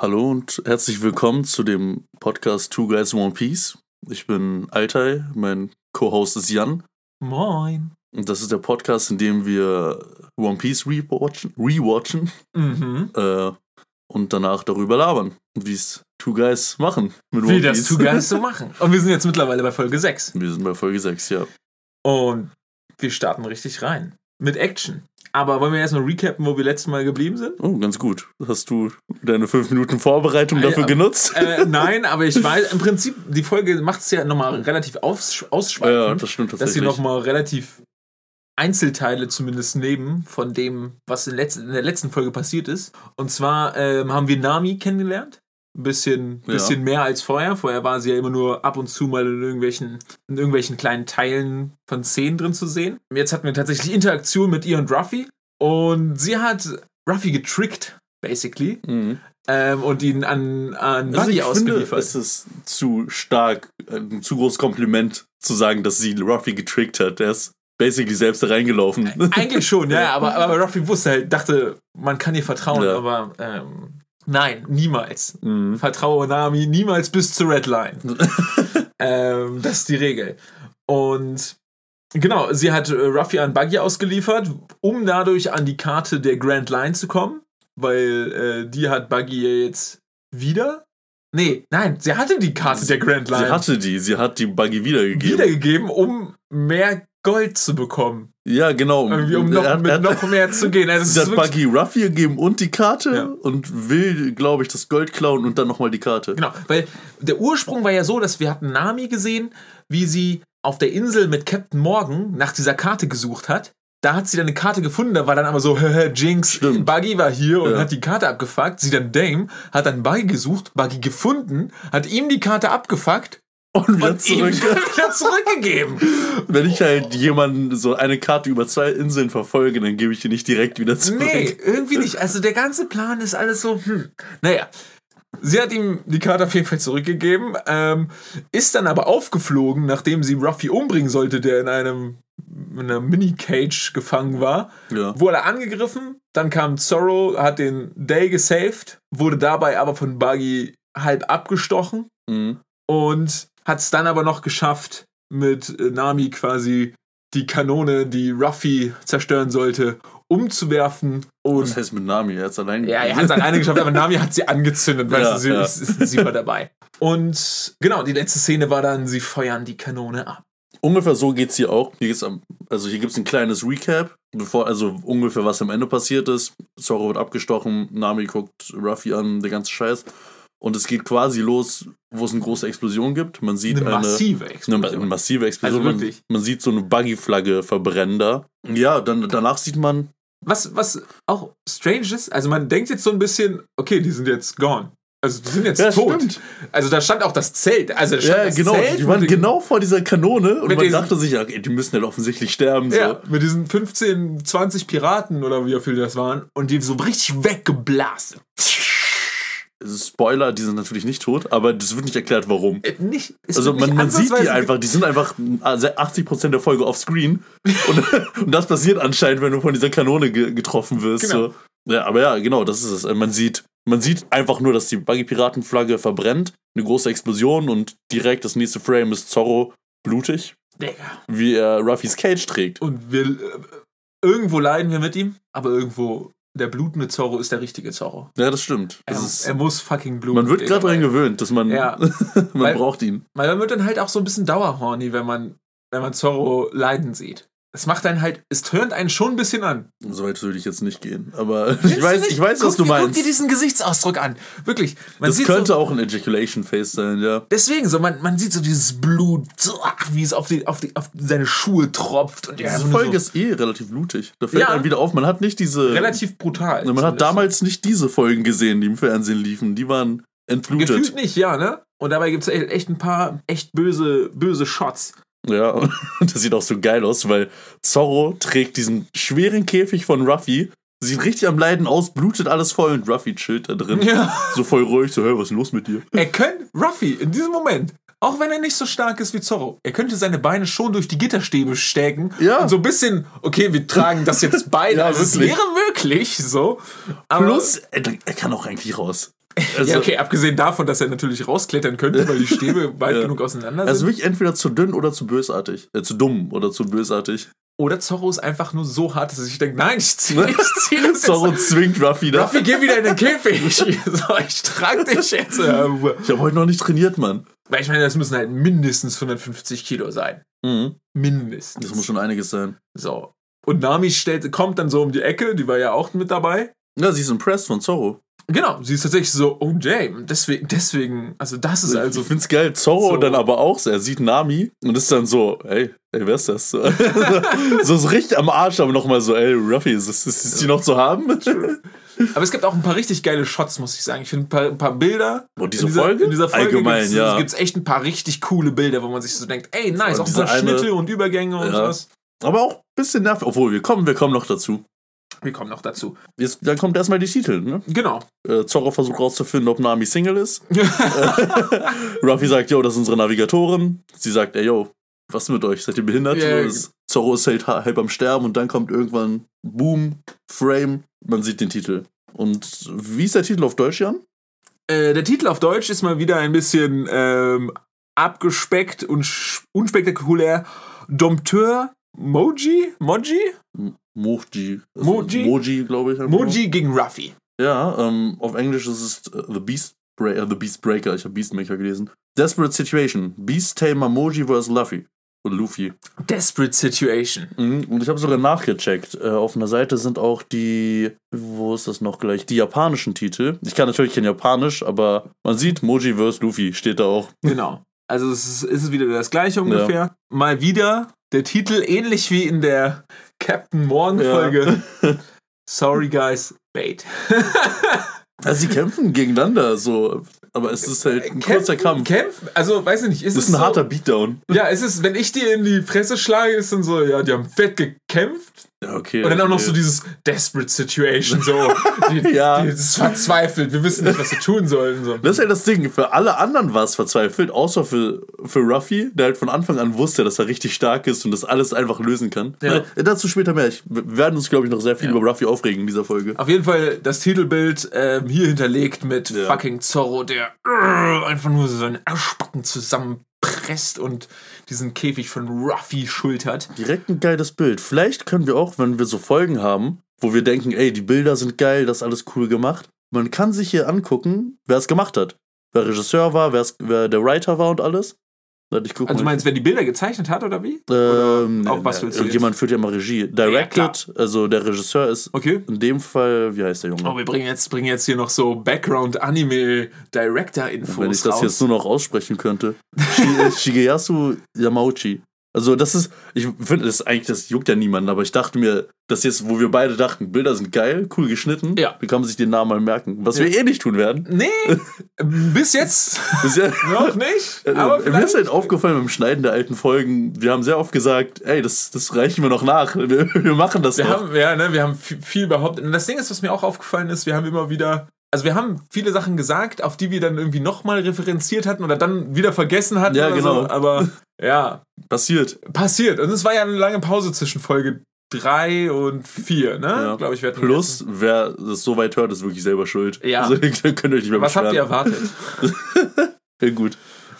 Hallo und herzlich willkommen zu dem Podcast Two Guys One Piece. Ich bin Altai, mein Co-Host ist Jan. Moin. Und das ist der Podcast, in dem wir One Piece rewatchen, rewatchen Mhm. äh, und danach darüber labern, wie es Two Guys machen mit Wie das Two Guys so machen. Und wir sind jetzt mittlerweile bei Folge 6. Wir sind bei Folge 6, ja. Und wir starten richtig rein. Mit Action. Aber wollen wir erstmal recappen, wo wir letztes Mal geblieben sind? Oh, ganz gut. Hast du deine fünf Minuten Vorbereitung dafür Ja, genutzt? äh, nein, aber ich weiß, im Prinzip, die Folge macht es ja nochmal relativ aus, ausschweifend. ja, das stimmt dass sie tatsächlich. nochmal relativ Einzelteile zumindest nehmen von dem, was in, letz in der letzten Folge passiert ist. Und zwar ähm, haben wir Nami kennengelernt. Bisschen, Ja. bisschen mehr als vorher. Vorher war sie ja immer nur ab und zu mal in irgendwelchen, in irgendwelchen kleinen Teilen von Szenen drin zu sehen. Jetzt hatten wir tatsächlich Interaktion mit ihr und Ruffy. Und sie hat Ruffy getrickt, basically. Mhm. Ähm, und ihn an, an Also Buddy finde, ausgeliefert. es ist zu stark, ein zu großes Kompliment zu sagen, dass sie Ruffy getrickt hat. Der ist basically selbst da reingelaufen. Eigentlich schon, ja, aber, aber Ruffy wusste halt, dachte, man kann ihr vertrauen, Ja. aber ähm, nein, niemals. Mhm. Vertraue Nami niemals bis zur Red Line. ähm, das ist die Regel. Und genau, sie hat äh, Ruffy an Buggy ausgeliefert, um dadurch an die Karte der Grand Line zu kommen, weil äh, die hat Buggy jetzt wieder. Nee, nein, sie hatte die Karte der Grand Line Sie hatte die, sie hat die Buggy wiedergegeben. wiedergegeben, um mehr Gold zu bekommen. ja, genau. Irgendwie, um noch, Er mit er noch mehr zu gehen. Also ist hat Buggy Ruffy gegeben und die Karte Ja. und will, glaube ich, das Gold klauen und dann nochmal die Karte. Genau, weil der Ursprung war ja so, dass wir hatten Nami gesehen, wie sie auf der Insel mit Captain Morgan nach dieser Karte gesucht hat. Da hat sie dann eine Karte gefunden, da war dann aber so, Jinx, Stimmt. Buggy war hier und Ja. hat die Karte abgefuckt. Sie dann Dame, hat dann Buggy gesucht, Buggy gefunden, hat ihm die Karte abgefuckt Und wieder und zurück. wieder zurückgegeben. Wenn ich halt jemanden so eine Karte über zwei Inseln verfolge, dann gebe ich die nicht direkt wieder zurück. Nee, irgendwie nicht. Also der ganze Plan ist alles so, hm. Naja. Sie hat ihm die Karte auf jeden Fall zurückgegeben, ähm, ist dann aber aufgeflogen, nachdem sie Ruffy umbringen sollte, der in einem in einer Mini-Cage gefangen war. Ja. Wurde angegriffen, dann kam Zorro, hat den Day gesaved, wurde dabei aber von Buggy halb abgestochen Mhm. und hat es dann aber noch geschafft, mit äh, Nami quasi die Kanone, die Ruffy zerstören sollte, umzuwerfen und Was heißt mit Nami? Er hat's allein ja, er hat es alleine geschafft, aber Nami hat sie angezündet, weißt Ja, du, sie, ja. sie, war dabei. Und genau, die letzte Szene war dann, sie feuern die Kanone ab. Ungefähr so geht's hier auch. Hier geht's am, also hier gibt's ein kleines Recap, bevor, also ungefähr was am Ende passiert ist. Zorro wird abgestochen, Nami guckt Ruffy an, der ganze Scheiß. Und es geht quasi los, wo es eine große Explosion gibt. Man sieht Eine eine, massive eine, Explosion. eine massive Explosion. Also wirklich. Man, man sieht so eine Buggy-Flagge verbrennen da. Ja, dann danach sieht man, Was, was auch strange ist, also man denkt jetzt so ein bisschen, okay, die sind jetzt gone. Also die sind jetzt Ja, tot. stimmt. Also da stand auch das Zelt. Also da stand ja, das genau, Zelt die waren genau vor dieser Kanone und man diesen- dachte sich, ja, okay, die müssen halt offensichtlich sterben. So. Ja, mit diesen 15, 20 Piraten oder wie viele das waren und die so richtig weggeblasen. Spoiler, die sind natürlich nicht tot, aber das wird nicht erklärt, warum. Äh, Nicht, Also man, man sieht die einfach, die sind einfach also 80% der Folge offscreen. Und, und das passiert anscheinend, wenn du von dieser Kanone ge getroffen wirst. Genau. So. Ja, aber ja, genau, das ist es. Also Man sieht, man sieht einfach nur, dass die Buggy-Piratenflagge verbrennt, eine große Explosion und direkt das nächste Frame ist Zorro blutig, Digga. wie er Ruffys Cage trägt. Und wir, äh, irgendwo leiden wir mit ihm, aber irgendwo der blutende Zorro ist der richtige Zorro. Ja, das stimmt. Er, Das ist, er muss fucking bluten. man wird gerade weil- gewöhnt, dass man, Ja. man Weil- braucht ihn. Weil man wird dann halt auch so ein bisschen dauerhorny, wenn man, wenn man Zorro leiden sieht. Es macht einen halt, es turnt einen schon ein bisschen an. So weit würde ich jetzt nicht gehen. Aber ich Willst weiß, ich weiß, guck, was du meinst. Guck dir diesen Gesichtsausdruck an. Wirklich. Man Das könnte so, auch ein Ejaculation Face sein, ja. Deswegen so, man, man sieht so dieses Blut, so, ach, wie es auf, die, auf, die, auf seine Schuhe tropft. Und Diese Folge so ist eh relativ blutig. Da fällt Ja. einem wieder auf, man hat nicht diese. relativ brutal. man hat damals nicht diese Folgen gesehen, die im Fernsehen liefen. Die waren entblutet. Gefühlt nicht, ja, ne? Und dabei gibt es echt ein paar echt böse, böse Shots. Ja, und das sieht auch so geil aus, weil Zorro trägt diesen schweren Käfig von Ruffy, sieht richtig am Leiden aus, blutet alles voll und Ruffy chillt da drin. Ja. So voll ruhig, so, hey, was ist denn los mit dir? Er könnte, Ruffy, in diesem Moment, auch wenn er nicht so stark ist wie Zorro, er könnte seine Beine schon durch die Gitterstäbe stecken. Ja. Und so ein bisschen, okay, wir tragen das jetzt beide. Ja, also es wäre möglich, so. Aber Plus, er, er kann auch eigentlich raus. Also, ja, okay, abgesehen davon, dass er natürlich rausklettern könnte, weil die Stäbe weit Ja. genug auseinander sind. Also wirklich entweder zu dünn oder zu bösartig. Äh, zu dumm oder zu bösartig. Oder Zorro ist einfach nur so hart, dass ich denke, nein, ich zieh, ich zieh das jetzt. Zorro zwingt Ruffy da. Ruffy, geh wieder in den Käfig. So, ich trag dich jetzt. Ich habe heute noch nicht trainiert, Mann. Weil ich meine, das müssen halt mindestens 150 Kilo sein. Mhm. Mindestens. Das muss schon einiges sein. So. Und Nami stellt, kommt dann so um die Ecke, die war ja auch mit dabei. Ja, sie ist impressed von Zorro. Genau, sie ist tatsächlich so, oh Jay, deswegen, deswegen, also das ist also. ich find's geil. Zorro so- dann aber auch so. Er sieht Nami und ist dann so, ey, ey, wer ist das? so, so richtig am Arsch, aber nochmal so, ey, Ruffy, ist, ist, ist die noch zu haben? Aber es gibt auch ein paar richtig geile Shots, muss ich sagen. Ich finde ein paar, ein paar Bilder. Und diese in dieser, Folge? In dieser Folge Allgemein, gibt's, ja. gibt's echt ein paar richtig coole Bilder, wo man sich so denkt, ey, nice, Und auch so Schnitte und Übergänge und Ja. sowas. Aber auch ein bisschen nervig. Obwohl, wir kommen, wir kommen noch dazu. Wir kommen noch dazu. Jetzt, dann kommt erstmal die Titel, ne? Genau. Äh, Zorro versucht rauszufinden, ob Nami Single ist. Ruffy sagt, yo, das ist unsere Navigatorin. Sie sagt, ey, yo, was mit euch? Seid ihr behindert? Ja, So, das- Zorro ist halt ha- halb am Sterben und dann kommt irgendwann Boom, Frame, man sieht den Titel. Und wie ist der Titel auf Deutsch, Jan? Äh, der Titel auf Deutsch ist mal wieder ein bisschen ähm, abgespeckt und unspektakulär. Dompteur Moji? Moji? Moji. Moji? Moji, glaube ich. Moji gegen Ruffy. Ja, ähm, auf Englisch ist es äh, The Beast, Bra äh, The Beast Breaker. Ich habe Beastmaker gelesen. Desperate Situation. Beast Tamer Moji vs. Luffy. Und Luffy. Desperate Situation. Mhm, Und ich habe sogar nachgecheckt. Äh, auf einer Seite sind auch die, wo ist das noch gleich? Die japanischen Titel. Ich kann natürlich kein Japanisch, aber man sieht Moji vs. Luffy steht da auch. Genau. Also es ist, ist es wieder das gleiche ungefähr. Mal wieder der Titel ähnlich wie in der Captain Morgan Folge. Sorry guys, bait. Also sie kämpfen gegeneinander so, aber es ist halt ein kurzer Kampf. Kämpfen, also weiß ich nicht, ist Das es ist ein so, harter Beatdown. Ja, es ist, wenn ich dir in die Fresse schlage, ist dann so, ja, die haben fett gekämpft. Ja, okay. Und dann auch noch so dieses Desperate Situation, so. Die, Ja. Die, das ist verzweifelt, wir wissen nicht, was wir tun sollen. So. Das ist halt das Ding. Für alle anderen war es verzweifelt, außer für, für Ruffy, der halt von Anfang an wusste, dass er richtig stark ist und das alles einfach lösen kann. Ja. Äh, dazu später mehr. Ich, wir werden uns, glaube ich, noch sehr viel Ja. über Ruffy aufregen in dieser Folge. Auf jeden Fall das Titelbild ähm, hier hinterlegt mit Ja. fucking Zorro, der äh, einfach nur so seine Arschbacken zusammenpresst und diesen Käfig von Ruffy schultert. Direkt ein geiles Bild. Vielleicht können wir auch, wenn wir so Folgen haben, wo wir denken, ey, die Bilder sind geil, das ist alles cool gemacht. Man kann sich hier angucken, wer es gemacht hat. Wer Regisseur war, wer der Writer war und alles. Warte, Also du mal. meinst, wer die Bilder gezeichnet hat oder wie? ähm, auch was willst du Irgendjemand führt ja mal Regie. Directed, also der Regisseur ist Okay. in dem Fall, wie heißt der Junge? Oh, wir bringen jetzt, bringen jetzt hier noch so Background-Anime-Director-Infos Wenn ich das raus. jetzt nur noch aussprechen könnte. Shi- Shigeyasu Yamauchi. Also das ist, ich finde, das ist eigentlich, das juckt ja niemanden, aber ich dachte mir, dass jetzt, wo wir beide dachten, Bilder sind geil, cool geschnitten, Ja. dann kann man sich den Namen mal merken. Was wir eh nicht tun werden. Nee, bis jetzt Bisher, noch nicht. Aber mir ist halt aufgefallen beim Schneiden der alten Folgen, wir haben sehr oft gesagt, ey, das, das reichen wir noch nach. Wir, wir machen das Wir noch. haben, ja, ne, wir haben viel behauptet. Und das Ding ist, was mir auch aufgefallen ist, wir haben immer wieder, also wir haben viele Sachen gesagt, auf die wir dann irgendwie nochmal referenziert hatten oder dann wieder vergessen hatten. Ja, genau. So. Aber ja, Passiert. passiert. Und es war ja eine lange Pause zwischen Folge 3 und 4, ne? Ja. Glaube ich, wir Plus, wer das so weit hört, ist wirklich selber schuld. Ja. Also, ihr könnt euch nicht mehr Was habt ihr beschweren. erwartet? Ja, gut.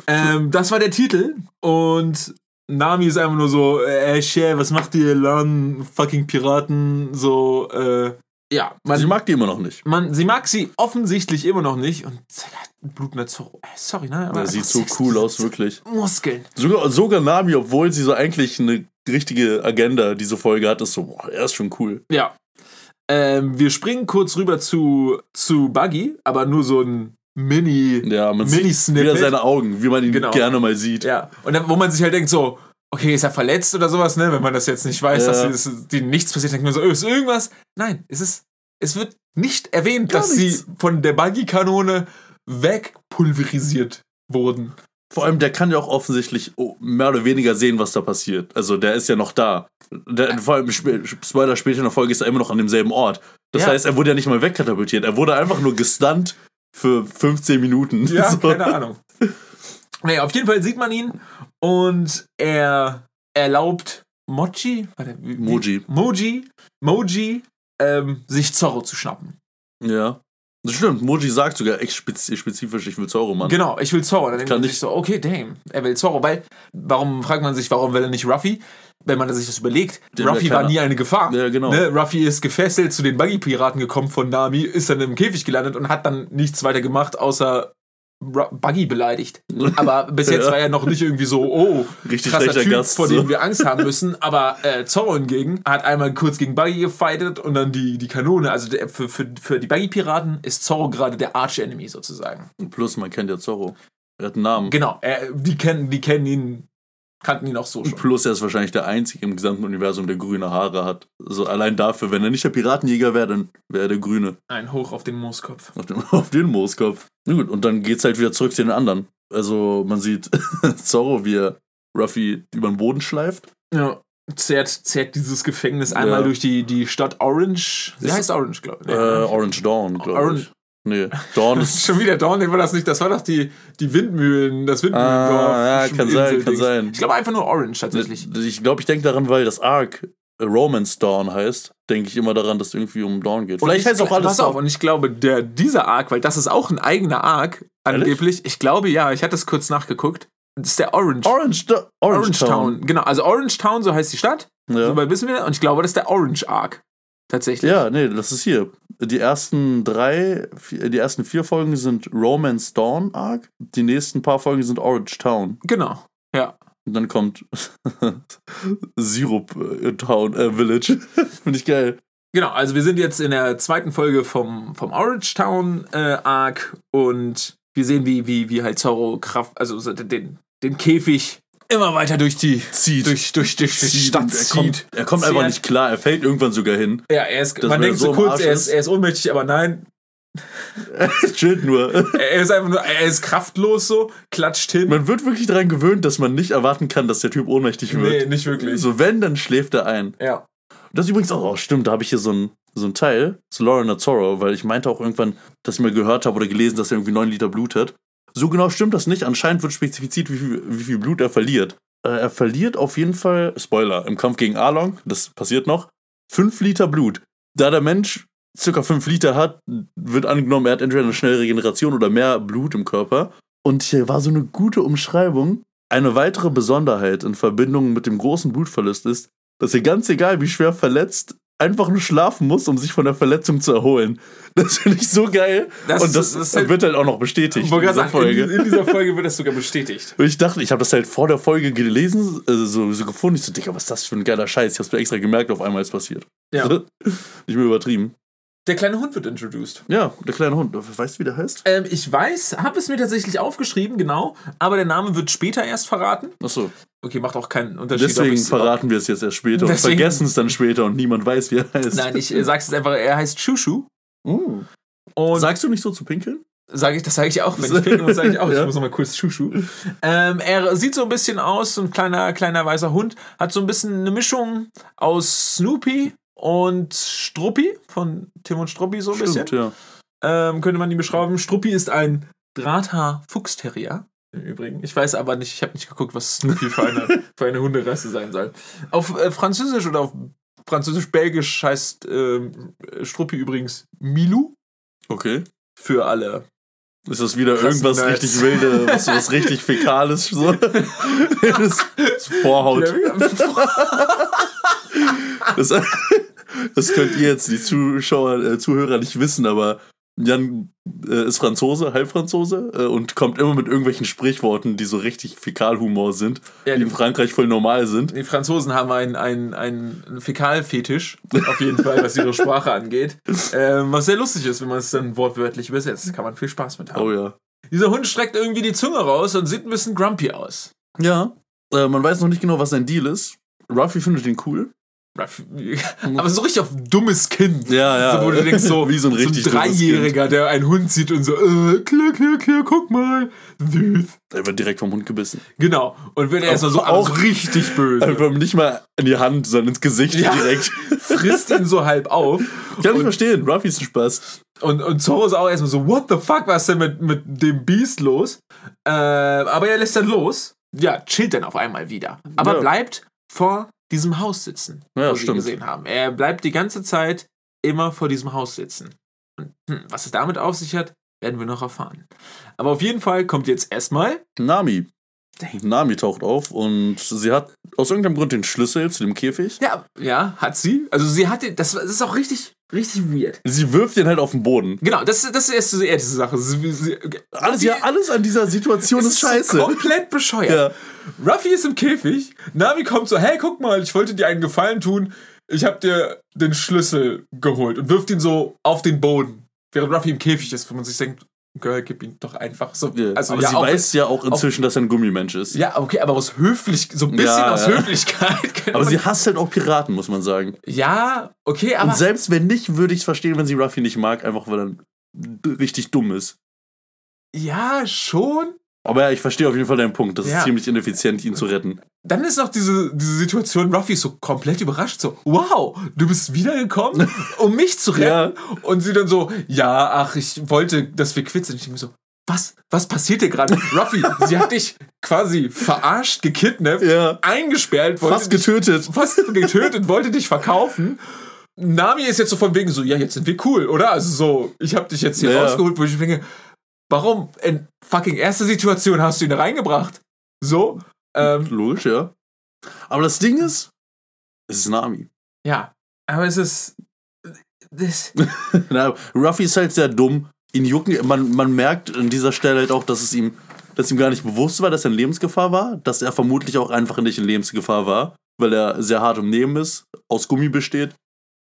ähm, das war der Titel und Nami ist einfach nur so, äh, shit, was macht ihr, Lan, fucking Piraten, so, äh, ja. Man, ich mag die immer noch nicht. man, sie mag sie offensichtlich immer noch nicht und sie hat blutender Zorro. Äh, Sorry, ne? aber Er sieht so cool aus, wirklich. Muskeln. Sogar, sogar Nami, obwohl sie so eigentlich eine richtige Agenda diese Folge hat, ist so, boah, er ist schon cool. Ja. Ähm, wir springen kurz rüber zu, zu Buggy, aber nur so ein Mini. Ja, man sieht Mini-Snippet. wieder seine Augen, wie man ihn Genau. gerne mal sieht. Ja. Und dann, wo man sich halt denkt, so, okay, ist er verletzt oder sowas, ne? Wenn man das jetzt nicht weiß, Ja. dass dass die nichts passiert, denkt man so, oh, ist irgendwas. Nein, es ist. Es wird nicht erwähnt, Gar dass nichts. sie von der Buggy-Kanone wegpulverisiert wurden. Vor allem, der kann ja auch offensichtlich oh, mehr oder weniger sehen, was da passiert. Also, der ist ja noch da. Der, vor allem, sp Spoiler, später in der Folge ist er immer noch an demselben Ort. Das Ja. heißt, er wurde ja nicht mal wegkatapultiert. Er wurde einfach nur gestunt für 15 Minuten. Ja, So. keine Ahnung. Naja, auf jeden Fall sieht man ihn und er erlaubt Mochi, warte, wie- Moji. Moji, Moji, ähm, sich Zorro zu schnappen. Ja. Das stimmt, Moji sagt sogar echt spez- spezifisch, ich will Zorro, Mann. Genau, ich will Zorro. Dann denkt man ich- sich so, okay, damn, er will Zorro. Weil, warum fragt man sich, warum will er nicht Ruffy? Wenn man sich das überlegt, Der Ruffy war nie eine Gefahr. Ja, genau. Ne? Ruffy ist gefesselt zu den Buggy-Piraten gekommen von Nami, ist dann im Käfig gelandet und hat dann nichts weiter gemacht, außer Buggy beleidigt. Aber bis jetzt Ja. war er noch nicht irgendwie so, oh, Richtig krasser Typ, Gast, vor so. dem wir Angst haben müssen. Aber äh, Zorro hingegen hat einmal kurz gegen Buggy gefightet und dann die, die Kanone. Also der, für, für, für die Buggy-Piraten ist Zorro gerade der Arch-Enemy sozusagen. Plus, man kennt ja Zorro. Er hat einen Namen. Genau, er, die, kennen, die kennen ihn, kannten ihn auch so schon. Plus, er ist wahrscheinlich der Einzige im gesamten Universum, der grüne Haare hat. Also allein dafür, wenn er nicht der Piratenjäger wäre, dann wäre er der Grüne. Ein Hoch auf den Mooskopf. Auf, dem, auf den Mooskopf. Na gut, und dann geht's halt wieder zurück zu den anderen. Also man sieht Zorro, wie er Ruffy über den Boden schleift. Ja. Zerrt, zerrt dieses Gefängnis einmal Ja. durch die, die Stadt Orange. Sie heißt Orange, glaube ich. Äh, Orange Dawn, glaube Orange- ich. Nee, Dawn ist. Schon wieder Dawn, nee, war das nicht. Das war doch die, die Windmühlen, das Windmühlendorf. Ah, ja, kann sein, kann sein. Ich glaube einfach nur Orange tatsächlich. Ich glaube, ich denke daran, weil das Arc äh, Romance Dawn heißt, denke ich immer daran, dass es irgendwie um Dawn geht. Vielleicht heißt auch alles Pass auf, Dawn. und ich glaube, der, dieser Arc, weil das ist auch ein eigener Arc, angeblich. Ich glaube, ja, ich hatte es kurz nachgeguckt. Das ist der Orange. Orange, Orange, Orange Town. Genau, also Orange Town, so heißt die Stadt. Ja. So weit wissen wir. Und ich glaube, das ist der Orange Arc. Tatsächlich. ja, nee, das ist hier. Die ersten drei, vier, die ersten vier Folgen sind Romance Dawn Arc. Die nächsten paar Folgen sind Orange Town. Genau. Ja. Und dann kommt Syrup äh, Town, äh, Village. Finde ich geil. Genau, also wir sind jetzt in der zweiten Folge vom, vom Orange Town äh, Arc und wir sehen, wie, wie, wie halt Zorro Kraft, also so den, den Käfig immer weiter durch die Zieht. durch, durch, durch die Zieht Stadt und er zieht. kommt, er kommt einfach nicht klar. Er fällt irgendwann sogar hin. Ja, er ist, man denkt so kurz, er ist, er ist ohnmächtig, aber nein, Er chillt nur. er ist einfach nur, er ist kraftlos so, klatscht hin. Man wird wirklich daran gewöhnt, dass man nicht erwarten kann, dass der Typ ohnmächtig wird. nee, nicht wirklich. So, wenn, dann schläft er ein. Ja. Das ist übrigens auch, oh, stimmt, da habe ich hier so ein, so ein Teil zu Lorna Zorro, weil ich meinte auch irgendwann, dass ich mal gehört habe oder gelesen, dass er irgendwie 9 Liter Blut hat. So genau stimmt das nicht. Anscheinend wird spezifiziert, wie viel, wie viel Blut er verliert. Äh, er verliert auf jeden Fall, Spoiler, im Kampf gegen Arlong, das passiert noch, 5 Liter Blut. Da der Mensch circa 5 Liter hat, wird angenommen, er hat entweder eine schnelle Regeneration oder mehr Blut im Körper. Und hier war so eine gute Umschreibung. Eine weitere Besonderheit in Verbindung mit dem großen Blutverlust ist, dass er ganz egal wie schwer verletzt, einfach nur schlafen muss, um sich von der Verletzung zu erholen. Das finde ich so geil. Das und das, das wird halt auch noch bestätigt Ich in dieser Folge. in, in dieser Folge wird das sogar bestätigt. Und ich dachte, ich habe das halt vor der Folge gelesen, also so, so gefunden. Ich so, Digga, was ist das für ein geiler Scheiß? Ich hab's mir extra gemerkt, auf einmal ist passiert. Ja. Nicht mehr übertrieben. Der kleine Hund wird introduced. Ja, der kleine Hund. Weißt du, wie der heißt? Ähm, ich weiß, habe es mir tatsächlich aufgeschrieben, genau, aber der Name wird später erst verraten. Achso. Okay, macht auch keinen Unterschied. Deswegen verraten wir es jetzt erst später und vergessen es dann später und niemand weiß, wie er heißt. Nein, ich äh, sag's jetzt einfach, er heißt Chushu. Uh. Und Sagst du nicht so zu pinkeln? sage ich, das sage ich auch, wenn ich pinkeln muss, sage ich auch, Ja. ich muss noch mal kurz Chushu. Ähm, er sieht so ein bisschen aus, so ein kleiner, kleiner weißer Hund, hat so ein bisschen eine Mischung aus Snoopy und Struppi, von Tim und Struppi so ein bisschen. ja. ähm, könnte man ihn beschreiben. Struppi ist ein Drahthaar-Fuchsterrier. Im Übrigen. Ich weiß aber nicht, ich habe nicht geguckt, was Snoopy für eine, für eine Hunderasse sein soll. Auf äh, Französisch oder auf Französisch-Belgisch heißt ähm, Struppi übrigens Milou Okay. für alle. Ist das wieder Krassen irgendwas Nerds. richtig wilde, was, was richtig Fäkales? So? das, das Vorhaut. Das, das könnt ihr jetzt, die Zuschauer, äh, Zuhörer nicht wissen, aber Jan äh, ist Franzose, Halbfranzose äh, und kommt immer mit irgendwelchen Sprichworten, die so richtig Fäkalhumor sind, Ja, die in die- Frankreich voll normal sind. Die Franzosen haben einen, einen, einen Fäkalfetisch, auf jeden Fall, was ihre Sprache angeht. Ähm, was sehr lustig ist, wenn man es dann wortwörtlich übersetzt. Kann man viel Spaß mit haben. Oh ja. Dieser Hund streckt irgendwie die Zunge raus und sieht ein bisschen grumpy aus. Ja. Äh, man weiß noch nicht genau, was sein Deal ist. Ruffy findet ihn cool. Aber so richtig auf dummes Kind. Ja, ja. So, wo du denkst, so, Wie so ein richtig so ein Dreijähriger, der einen Hund sieht und so, äh, klar, klar, klar, guck mal. Süß. Er wird direkt vom Hund gebissen. Genau. Und wird erstmal so, auch- so richtig böse. Einfach nicht mal in die Hand, sondern ins Gesicht Ja. direkt. Frisst ihn so halb auf. Kann ich verstehen. Ruffy ist ein Spaß. Und, und Zorro ist auch erstmal so, what the fuck, was ist denn mit, mit dem Beast los? Äh, aber er lässt dann los. Ja, chillt dann auf einmal wieder. Aber Ja. bleibt vor diesem Haus sitzen, Ja, wo sie stimmt. gesehen haben. Er bleibt die ganze Zeit immer vor diesem Haus sitzen. Und, hm, was es damit auf sich hat, werden wir noch erfahren. Aber auf jeden Fall kommt jetzt erstmal Nami. Nami taucht auf und sie hat aus irgendeinem Grund den Schlüssel zu dem Käfig. Ja, ja, hat sie. Also sie hat den, das, das ist auch richtig, richtig weird. Sie wirft den halt auf den Boden. Genau, das, das ist erst die erste Sache. Sie, sie, Alles, ja, alles an dieser Situation ist scheiße. komplett bescheuert. Ja. Ruffy ist im Käfig, Nami kommt so, hey, guck mal, ich wollte dir einen Gefallen tun, ich hab dir den Schlüssel geholt und wirft ihn so auf den Boden, während Ruffy im Käfig ist, wo man sich denkt, Girl, gib ihn doch einfach so. Ja. Also, aber ja, sie auch, weiß ja auch inzwischen, dass er ein Gummimensch ist. Ja, okay, aber aus Höflich, so ein bisschen Ja, aus ja. Höflichkeit. Aber sie hasst halt auch Piraten, muss man sagen. ja, okay, aber. Und selbst wenn nicht, würde ich es verstehen, wenn sie Ruffy nicht mag, einfach weil er richtig dumm ist. ja, schon. Aber ja, ich verstehe auf jeden Fall deinen Punkt. Das Ja. ist ziemlich ineffizient, ihn zu retten. Dann ist noch diese, diese Situation, Ruffy ist so komplett überrascht, so, wow, du bist wiedergekommen, um mich zu retten. Und sie dann so, ja, ach, ich wollte, dass wir quitt sind. Ich denke mir so, was, was passiert dir gerade? Ruffy, sie hat dich quasi verarscht, gekidnappt, Ja. eingesperrt, wollte Fast dich, getötet. fast getötet, wollte dich verkaufen. Nami ist jetzt so von wegen so, ja, jetzt sind wir cool, oder? Also so, ich habe dich jetzt hier Ja. rausgeholt, wo ich denke, warum in fucking erster Situation hast du ihn reingebracht? So, ähm, Logisch, ja. Aber das Ding ist, es ist Nami. Ja, aber es ist. Das, Na, Ruffy ist halt sehr dumm. Ihn jucken, man, man merkt an dieser Stelle halt auch, dass es ihm, dass ihm gar nicht bewusst war, dass er in Lebensgefahr war, dass er vermutlich auch einfach nicht in Lebensgefahr war, weil er sehr hart im Leben ist, aus Gummi besteht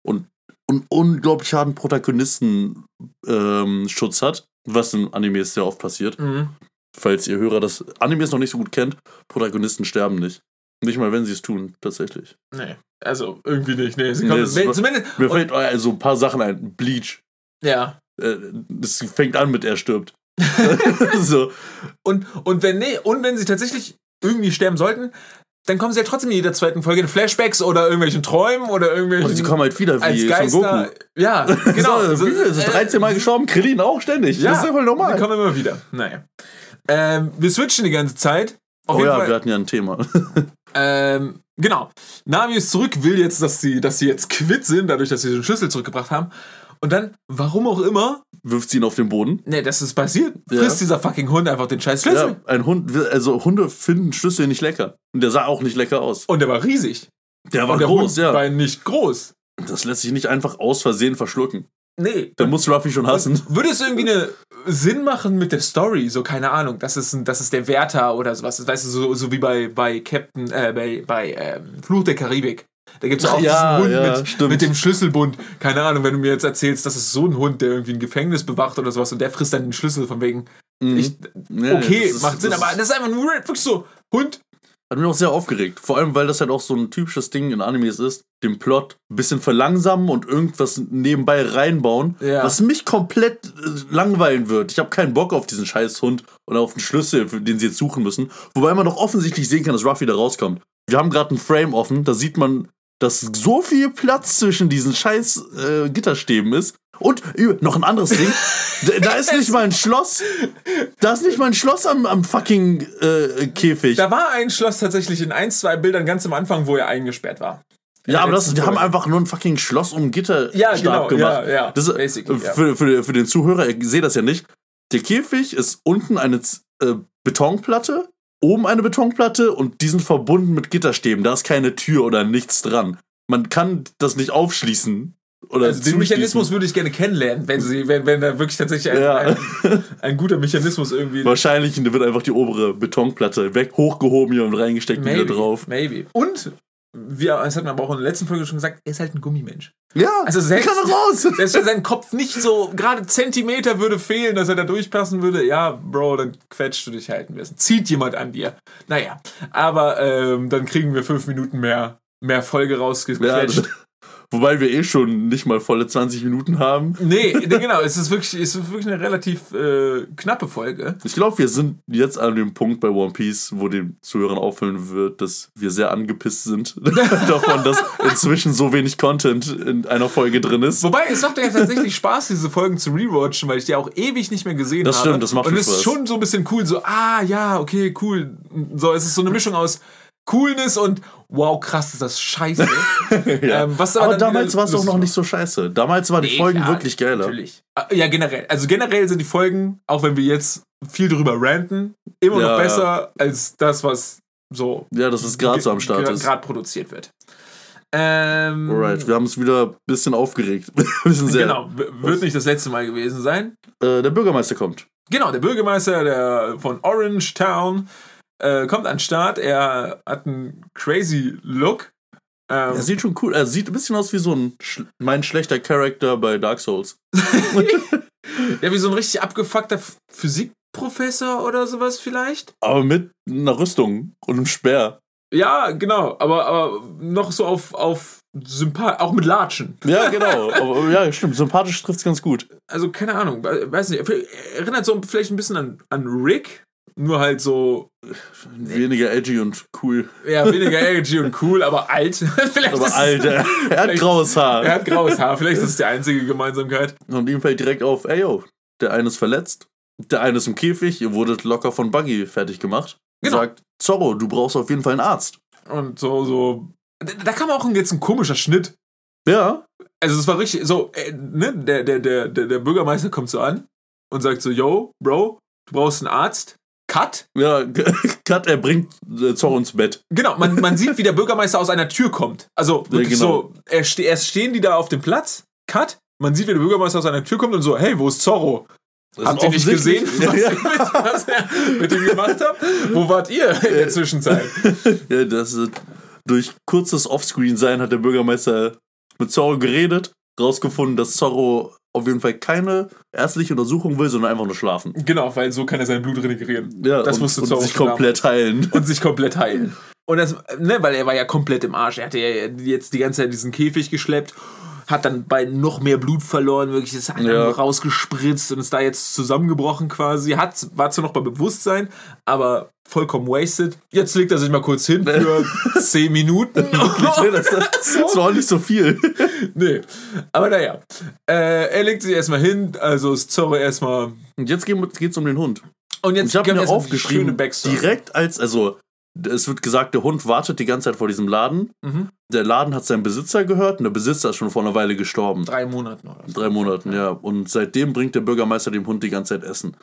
und einen unglaublich harten Protagonistenschutz ähm, Schutz hat, was in Animes sehr oft passiert. mhm. Falls ihr Hörer das Animes noch nicht so gut kennt, Protagonisten sterben nicht. Nicht mal, wenn sie es tun, tatsächlich. Nee, also irgendwie nicht. Nee, sie Nee, kommen, es war- zumindest. Mir fällt also ein paar Sachen ein. Bleach. ja. Äh, Das fängt an mit er stirbt. so. Und, und wenn, nee, und wenn sie tatsächlich irgendwie sterben sollten, dann kommen sie ja trotzdem in jeder zweiten Folge in Flashbacks oder irgendwelchen Träumen oder irgendwelchen. Und sie kommen halt wieder als wie Son Geister. Ja, genau. So? Es ist 13 Mal gestorben, Krillin auch ständig. Ja, das ist ja voll normal. kommen immer wieder. Naja. Ähm, wir switchen die ganze Zeit. Auf Oh ja, Fall. wir hatten ja ein Thema. Ähm, genau. Nami ist zurück, will jetzt, dass sie, dass sie jetzt quitt sind, dadurch, dass sie den Schlüssel zurückgebracht haben. Und dann, warum auch immer, Wirft sie ihn auf den Boden. ne, das ist passiert, Ja. frisst dieser fucking Hund einfach den scheiß Schlüssel. Ja, ein Hund, also Hunde finden Schlüssel nicht lecker. Und der sah auch nicht lecker aus. Und der war riesig. Der war der groß, Hund ja. war nicht groß. Das lässt sich nicht einfach aus Versehen verschlucken. Nee. Da muss Ruffy schon hassen. Würde es irgendwie eine Sinn machen mit der Story? So, keine Ahnung. Das ist, ein, das ist der Wärter oder sowas. Weißt du, so, so wie bei, bei Captain, äh, bei, bei ähm, Fluch der Karibik. Da gibt es auch Ja, diesen Hund ja, mit, stimmt. mit dem Schlüsselbund. Keine Ahnung, wenn du mir jetzt erzählst, das ist so ein Hund, der irgendwie ein Gefängnis bewacht oder sowas und der frisst dann den Schlüssel von wegen. Mhm. Ich, okay, das ist- macht Sinn, das aber das ist einfach nur wirklich so. Hund. Hat mich auch sehr aufgeregt. Vor allem, weil das halt auch so ein typisches Ding in Animes ist. Den Plot ein bisschen verlangsamen und irgendwas nebenbei reinbauen, Ja. was mich komplett äh, langweilen wird. Ich habe keinen Bock auf diesen scheiß Hund oder auf den Schlüssel, den sie jetzt suchen müssen. Wobei man doch offensichtlich sehen kann, dass Ruffy da rauskommt. Wir haben gerade einen Frame offen, da sieht man, dass so viel Platz zwischen diesen scheiß äh, Gitterstäben ist. Und noch ein anderes Ding. da, ist nicht mal ein Schloss. Da ist nicht mal ein Schloss am, am fucking äh, Käfig. Da war ein Schloss tatsächlich in ein, zwei Bildern ganz am Anfang, wo er eingesperrt war. Ja, aber das, die haben einfach nur ein fucking Schloss um Gitter Ja, genau, gemacht. ja, ja, Das ist, für, für, für den Zuhörer, ihr seht das ja nicht. Der Käfig ist unten eine äh, Betonplatte, oben eine Betonplatte und die sind verbunden mit Gitterstäben. Da ist keine Tür oder nichts dran. Man kann das nicht aufschließen. Oder Also den. Mechanismus würde ich gerne kennenlernen, wenn sie, wenn, wenn da wirklich tatsächlich ein, Ja. ein, ein guter Mechanismus irgendwie. Wahrscheinlich wird einfach die obere Betonplatte weg, hochgehoben hier und reingesteckt und wieder drauf. Maybe. Und, wir, das hatten wir aber auch in der letzten Folge schon gesagt, er ist halt ein Gummimensch. Ja, Also selbst, kann er raus. selbst wenn sein Kopf nicht so gerade Zentimeter würde fehlen, dass er da durchpassen würde, ja, Bro, dann quetscht du dich halt ein bisschen. Zieht jemand an dir. Naja, aber ähm, dann kriegen wir fünf Minuten mehr, mehr Folge Ja, rausgequetscht. Wobei wir eh schon nicht mal volle 20 Minuten haben. Nee, nee, genau, es ist wirklich, es ist wirklich eine relativ äh, knappe Folge. Ich glaube, wir sind jetzt an dem Punkt bei One Piece, wo den Zuhörern auffallen wird, dass wir sehr angepisst sind davon, dass inzwischen so wenig Content in einer Folge drin ist. Wobei, es macht ja tatsächlich Spaß, diese Folgen zu rewatchen, weil ich die auch ewig nicht mehr gesehen Das habe. stimmt, das macht Und es ist schon so ein bisschen cool, so, ah, ja, okay, cool. So, es ist so eine Mischung aus, Coolness und wow, krass, ist das scheiße. ja. ähm, was aber dann damals war es auch noch nicht so scheiße. Damals waren die Nee, Folgen klar, wirklich geiler. Natürlich. Ah, Ja, generell. Also generell sind die Folgen, auch wenn wir jetzt viel drüber ranten, immer Ja, noch besser als das, was so Ja, das ist gerade so am Start ist. gerade produziert wird. Ähm, Alright, wir haben es wieder ein bisschen aufgeregt. sind sehr, Genau, wird nicht das letzte Mal gewesen sein. Äh, der Bürgermeister kommt. Genau, der Bürgermeister der, von Orange Town äh, kommt an den Start. Er hat einen crazy Look. Ähm, Er sieht schon cool. Er sieht ein bisschen aus wie so ein sch mein schlechter Charakter bei Dark Souls. ja, wie so ein richtig abgefuckter Physikprofessor oder sowas vielleicht. Aber mit einer Rüstung und einem Speer. Ja, genau, aber, aber noch so auf, auf Sympath, auch mit Latschen. Ja, genau. Aber, ja, stimmt. Sympathisch trifft es ganz gut. Also, keine Ahnung, we- weiß nicht. Erinnert so vielleicht ein bisschen an, an Rick, nur halt so, Weniger edgy und cool. ja, weniger edgy und cool, aber alt. vielleicht Aber Alter, er hat graues Haar. Er hat graues Haar, vielleicht ist das die einzige Gemeinsamkeit. Und ihm fällt direkt auf, ey yo, der eine ist verletzt, der eine ist im Käfig, ihr wurdet locker von Buggy fertig gemacht. Genau. Sagt, Zorro, du brauchst auf jeden Fall einen Arzt. Und so, so. Da, kam auch jetzt ein komischer Schnitt. Ja, Also, es war richtig, so, äh, ne, der, der, der, der, der Bürgermeister kommt so an und sagt so, yo, Bro, du brauchst einen Arzt. Cut. ja, Cut, er bringt äh, Zorro ins Bett. Genau, man, man sieht, wie der Bürgermeister aus einer Tür kommt. Also wirklich genau. so, er erst stehen die da auf dem Platz, Cut, man sieht, wie der Bürgermeister aus einer Tür kommt und so, hey, wo ist Zorro? Das Habt ihr nicht gesehen, was, ihr mit, was er mit ihm gemacht hat? Wo wart ihr in der Zwischenzeit? Ja, das ist, durch kurzes Offscreen-Sein hat der Bürgermeister mit Zorro geredet, rausgefunden, dass Zorro auf jeden Fall keine ärztliche Untersuchung will, sondern einfach nur schlafen. Genau, weil so kann er sein Blut regenerieren. Ja, das und, wusste und Zorro sich komplett heilen. und sich komplett heilen. Und das, ne, weil er war ja komplett im Arsch. Er hatte ja jetzt die ganze Zeit diesen Käfig geschleppt, hat dann bei noch mehr Blut verloren, wirklich ist Ja. rausgespritzt und ist da jetzt zusammengebrochen quasi. Hat, war zwar noch bei Bewusstsein, aber vollkommen wasted. Jetzt legt er sich mal kurz hin für 10 Minuten. das, das war auch nicht so viel. nee. Aber naja. Äh, er legt sich erstmal hin, also ist Zorro erstmal. Und jetzt geht es um den Hund. Und jetzt Ich habe mir aufgeschrieben, direkt als, also es wird gesagt, der Hund wartet die ganze Zeit vor diesem Laden. Mhm. Der Laden hat seinen Besitzer gehört und der Besitzer ist schon vor einer Weile gestorben. Drei Monaten oder so. Drei Monaten, ja. Und seitdem bringt der Bürgermeister dem Hund die ganze Zeit Essen.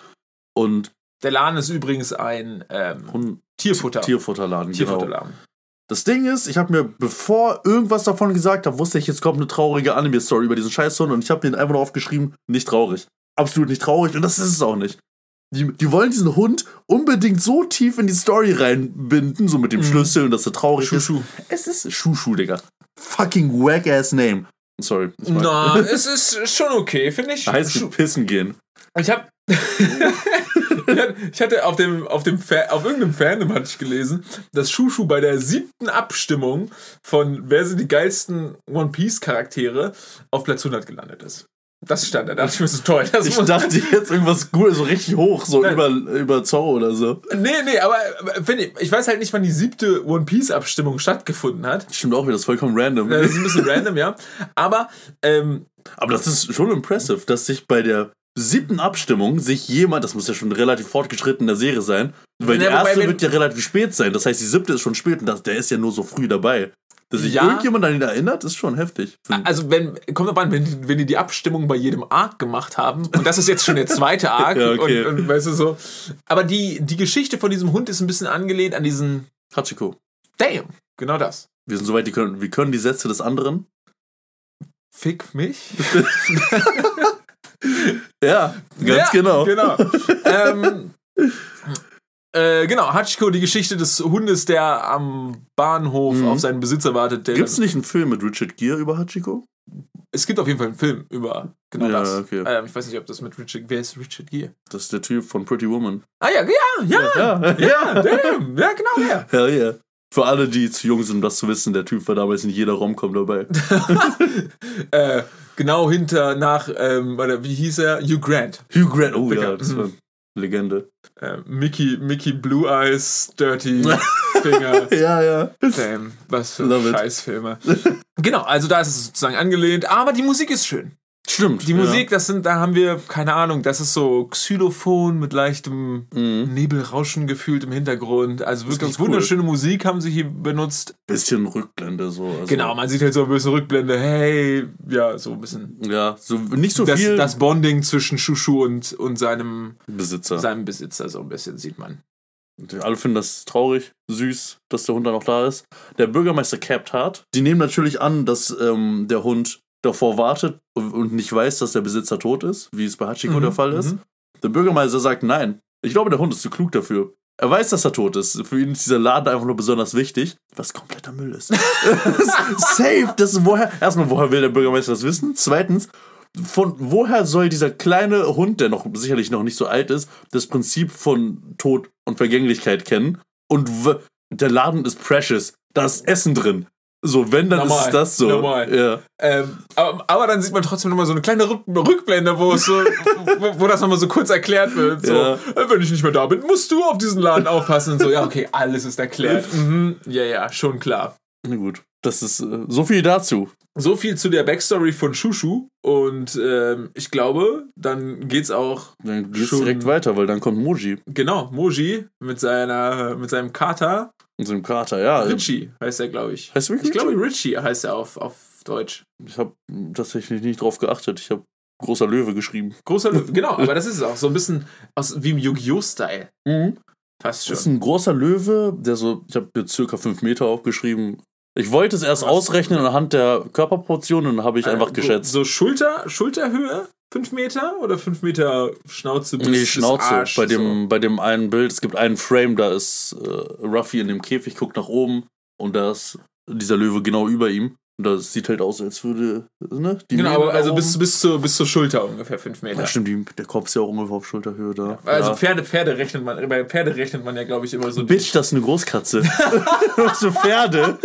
Und Der Laden ist übrigens ein ähm, Tierfutter. Tierfutterladen, genau. Tierfutterladen. Das Ding ist, ich habe mir, bevor irgendwas davon gesagt habe, wusste ich, jetzt kommt eine traurige Anime-Story über diesen Scheißhund und ich habe den einfach nur aufgeschrieben, nicht traurig. Absolut nicht traurig und das ist es auch nicht. Die, die wollen diesen Hund unbedingt so tief in die Story reinbinden, so mit dem Mhm. Schlüssel und dass er traurig Schuschu. ist. Es ist Schuschu, Digga. Fucking wack-ass Name. Sorry. Na, es ist schon okay, finde ich. Heißt Schu- pissen gehen. Ich hab. Ich hatte auf dem, auf dem Fa auf irgendeinem Fandom hatte ich gelesen, dass Shushu bei der siebten Abstimmung von wer sind die geilsten One Piece Charaktere auf Platz 100 gelandet ist. Das stand da. Da dachte ich mir so toll. Ich dachte jetzt irgendwas gut, so richtig hoch, so Nein. über, über Zorro oder so. Nee, nee, aber ich, ich weiß halt nicht, wann die siebte One Piece Abstimmung stattgefunden hat. Stimmt auch wieder, das ist vollkommen random. Das ist ein bisschen random, ja. Aber ähm, Aber das ist schon impressive, dass sich bei der siebten Abstimmung sich jemand, das muss ja schon relativ fortgeschritten in der Serie sein, weil die Ja, wobei, erste wird ja relativ spät sein. Das heißt, die siebte ist schon spät und das, der ist ja nur so früh dabei. Dass sich Ja. irgendjemand an ihn erinnert, ist schon heftig. Also, wenn, kommt drauf an, wenn die, wenn die die Abstimmung bei jedem Arc gemacht haben, und das ist jetzt schon der zweite Arc, Ja, okay. und, und weißt du so. Aber die, die Geschichte von diesem Hund ist ein bisschen angelehnt an diesen. Hachiko. Damn, genau das. Wir sind soweit, die können, wir können die Sätze des anderen. Fick mich. Ja, ganz Ja, genau. Genau. ähm, äh, genau, Hachiko, die Geschichte des Hundes, der am Bahnhof Mhm. auf seinen Besitzer wartet. Der, Gibt es nicht einen Film mit Richard Gere über Hachiko? es gibt auf jeden Fall einen Film über genau Ja, das. okay. Ähm, ich weiß nicht, ob das mit Richard. Wer ist Richard Gere? Das ist der Typ von Pretty Woman. Ah ja, ja, ja, Ja, ja, damn, ja, genau, ja. Ja, ja. Für alle, die zu jung sind, um das zu wissen, der Typ war damals in jeder Romcom dabei. äh, genau hinter nach, ähm, wie hieß er? Hugh Grant. Hugh Grant, oh ja, Bekannt. das war eine Legende. Äh, Mickey, Mickey Blue Eyes, Dirty Finger. Ja, ja. Damn, was für. Scheißfilme. genau, also da ist es sozusagen angelehnt, aber die Musik ist schön. Stimmt. Die Musik, das sind, da haben wir, keine Ahnung, das ist so Xylophon mit leichtem Mhm. Nebelrauschen gefühlt im Hintergrund. Also wirklich ganz cool. wunderschöne Musik haben sie hier benutzt. Bisschen Rückblende so. Also, Genau, man sieht halt so ein bisschen Rückblende, hey, ja, so ein bisschen. Ja, so nicht so Das, viel das Bonding zwischen Shushu und, und seinem, Besitzer. seinem Besitzer, so ein bisschen sieht man. Alle finden das traurig, süß, dass der Hund da noch da ist. Der Bürgermeister capt hart. Die nehmen natürlich an, dass ähm, der Hund davor wartet und- nicht weiß, dass der Besitzer tot ist, wie es bei Hachiko Mhm, der Fall ist. mhm. Der Bürgermeister sagt nein. Ich glaube, der Hund ist zu klug dafür. Er weiß, dass er tot ist. Für ihn ist dieser Laden einfach nur besonders wichtig, was kompletter Müll ist. Safe. Das ist woher. Erstmal, woher will der Bürgermeister das wissen? Zweitens, von woher soll dieser kleine Hund, der noch sicherlich noch nicht so alt ist, das Prinzip von Tod und Vergänglichkeit kennen? Und w- der Laden ist precious. Da ist Essen drin. So, wenn, dann ist Normal, es das so. normal. Ja. Ähm, aber, aber dann sieht man trotzdem nochmal so eine kleine Rück Rückblende, wo so, wo, wo das nochmal so kurz erklärt wird. So, Ja. äh, wenn ich nicht mehr da bin, musst du auf diesen Laden aufpassen. Und so, ja, okay, alles ist erklärt. Mhm, ja, ja, schon klar. Na gut. Das ist äh, so viel dazu. So viel zu der Backstory von Shushu. Und ähm, ich glaube, dann geht's auch, Dann geht's direkt weiter, weil dann kommt Moji genau, Moji mit, seiner, mit seinem Kater. In seinem Kater. Ja, Richie heißt er, glaube ich. Heißt wirklich Ich glaube, Richie heißt er auf, auf Deutsch. Ich habe tatsächlich nicht drauf geachtet. Ich habe großer Löwe geschrieben. Großer, Lö- genau, aber das ist es auch. So ein bisschen aus, wie im Yu-Gi-Oh!-Style. Fast schon. Das ist ein großer Löwe, der so, ich habe jetzt circa 5 Meter aufgeschrieben. Ich wollte es erst Was? ausrechnen anhand der Körperportion und habe ich einfach Äh, geschätzt. So Schulter, Schulterhöhe? 5 Meter oder 5 Meter Schnauze bis Nee, Schnauze. Arsch, bei, dem, so. bei dem einen Bild, es gibt einen Frame, da ist äh, Ruffy in dem Käfig, guckt nach oben und da ist dieser Löwe genau über ihm. Und das sieht halt aus, als würde, ne? Die Genau, Mähne aber also bis, bis, zur, bis zur Schulter ungefähr 5 Meter. Ja, stimmt, die, der Kopf ist ja auch ungefähr auf Schulterhöhe da. Also ja. Pferde, Pferde rechnet man, bei Pferde rechnet man ja, glaube ich, immer so. Bitch, das ist eine Großkatze. Für Pferde?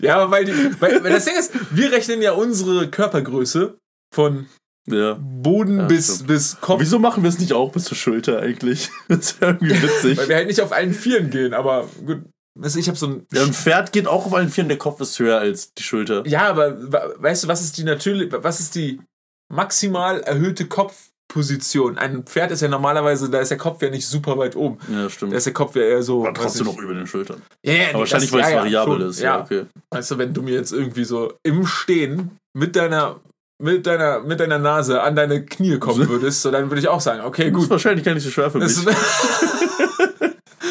Ja, aber weil, die, weil, weil das Ding ist, wir rechnen ja unsere Körpergröße von Ja. Boden Ja, bis, stimmt. bis Kopf. Wieso machen wir es nicht auch bis zur Schulter eigentlich? Das ist ja irgendwie witzig. Weil wir halt nicht auf allen Vieren gehen, aber gut. Also ich habe so ein. Ja, ein Pferd geht auch auf allen Vieren, der Kopf ist höher als die Schulter. Ja, aber weißt du, was ist die natürlich, was ist die maximal erhöhte Kopfposition? Ein Pferd ist ja normalerweise, da ist der Kopf ja nicht super weit oben. Ja, stimmt. Da ist der Kopf ja eher so. Aber trotzdem noch über den Schultern. Ja, ja, Aber wahrscheinlich, weil es ja, ja, variabel schon, ist. Ja, okay. Weißt du, wenn du mir jetzt irgendwie so im Stehen mit deiner, mit deiner, mit deiner Nase an deine Knie kommen würdest, so, dann würde ich auch sagen, okay, Das ist gut. wahrscheinlich gar nicht so schwer für mich.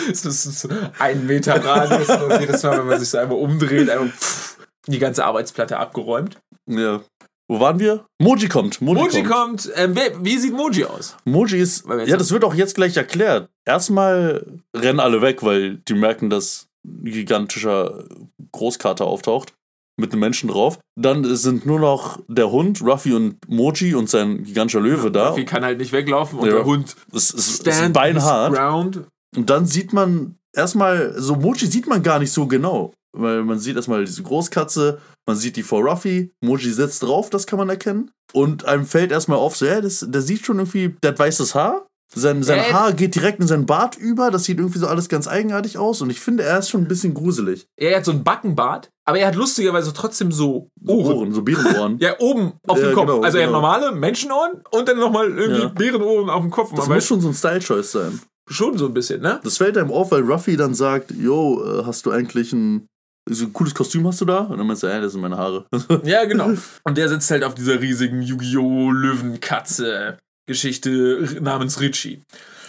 Das ist, ein Meter Radius und jedes Mal, wenn man sich so einmal umdreht, einfach pff, die ganze Arbeitsplatte abgeräumt. ja. Wo waren wir? Moji kommt. Moji, Moji kommt. kommt. Ähm, wer, wie sieht Moji aus? Moji ist. Ja, das wird auch jetzt gleich erklärt. Erstmal rennen alle weg, weil die merken, dass ein gigantischer Großkater auftaucht. Mit einem Menschen drauf. Dann sind nur noch der Hund, Ruffy und Moji und sein gigantischer Löwe da. Ruffy kann halt nicht weglaufen und Ja. der Hund Es ist, es ist stand beinhart. ground. Und dann sieht man erstmal, so Moji sieht man gar nicht so genau. Weil man sieht erstmal diese Großkatze, man sieht die vor Ruffy, Moji sitzt drauf, das kann man erkennen. Und einem fällt erstmal auf, so, ja, das, der sieht schon irgendwie, der hat weißes Haar. Sein, sein Ja, Haar geht direkt in seinen Bart über, das sieht irgendwie so alles ganz eigenartig aus. Und ich finde, er ist schon ein bisschen gruselig. Er hat so ein Backenbart, aber er hat lustigerweise trotzdem so So Ohren. Ohren, so Bärenohren. Ja, oben auf Ja, dem Kopf. genau, also er hat genau. normale Menschenohren und dann nochmal irgendwie Ja. Bärenohren auf dem Kopf. Das muss schon so ein Style-Choice sein. schon so ein bisschen, ne? Das fällt einem auf, weil Ruffy dann sagt, yo, äh, hast du eigentlich ein, so ein cooles Kostüm hast du da? Und dann meinst du, ja, das sind meine Haare. Ja, genau. Und der sitzt halt auf dieser riesigen Yu-Gi-Oh! Löwenkatze Geschichte namens Richie.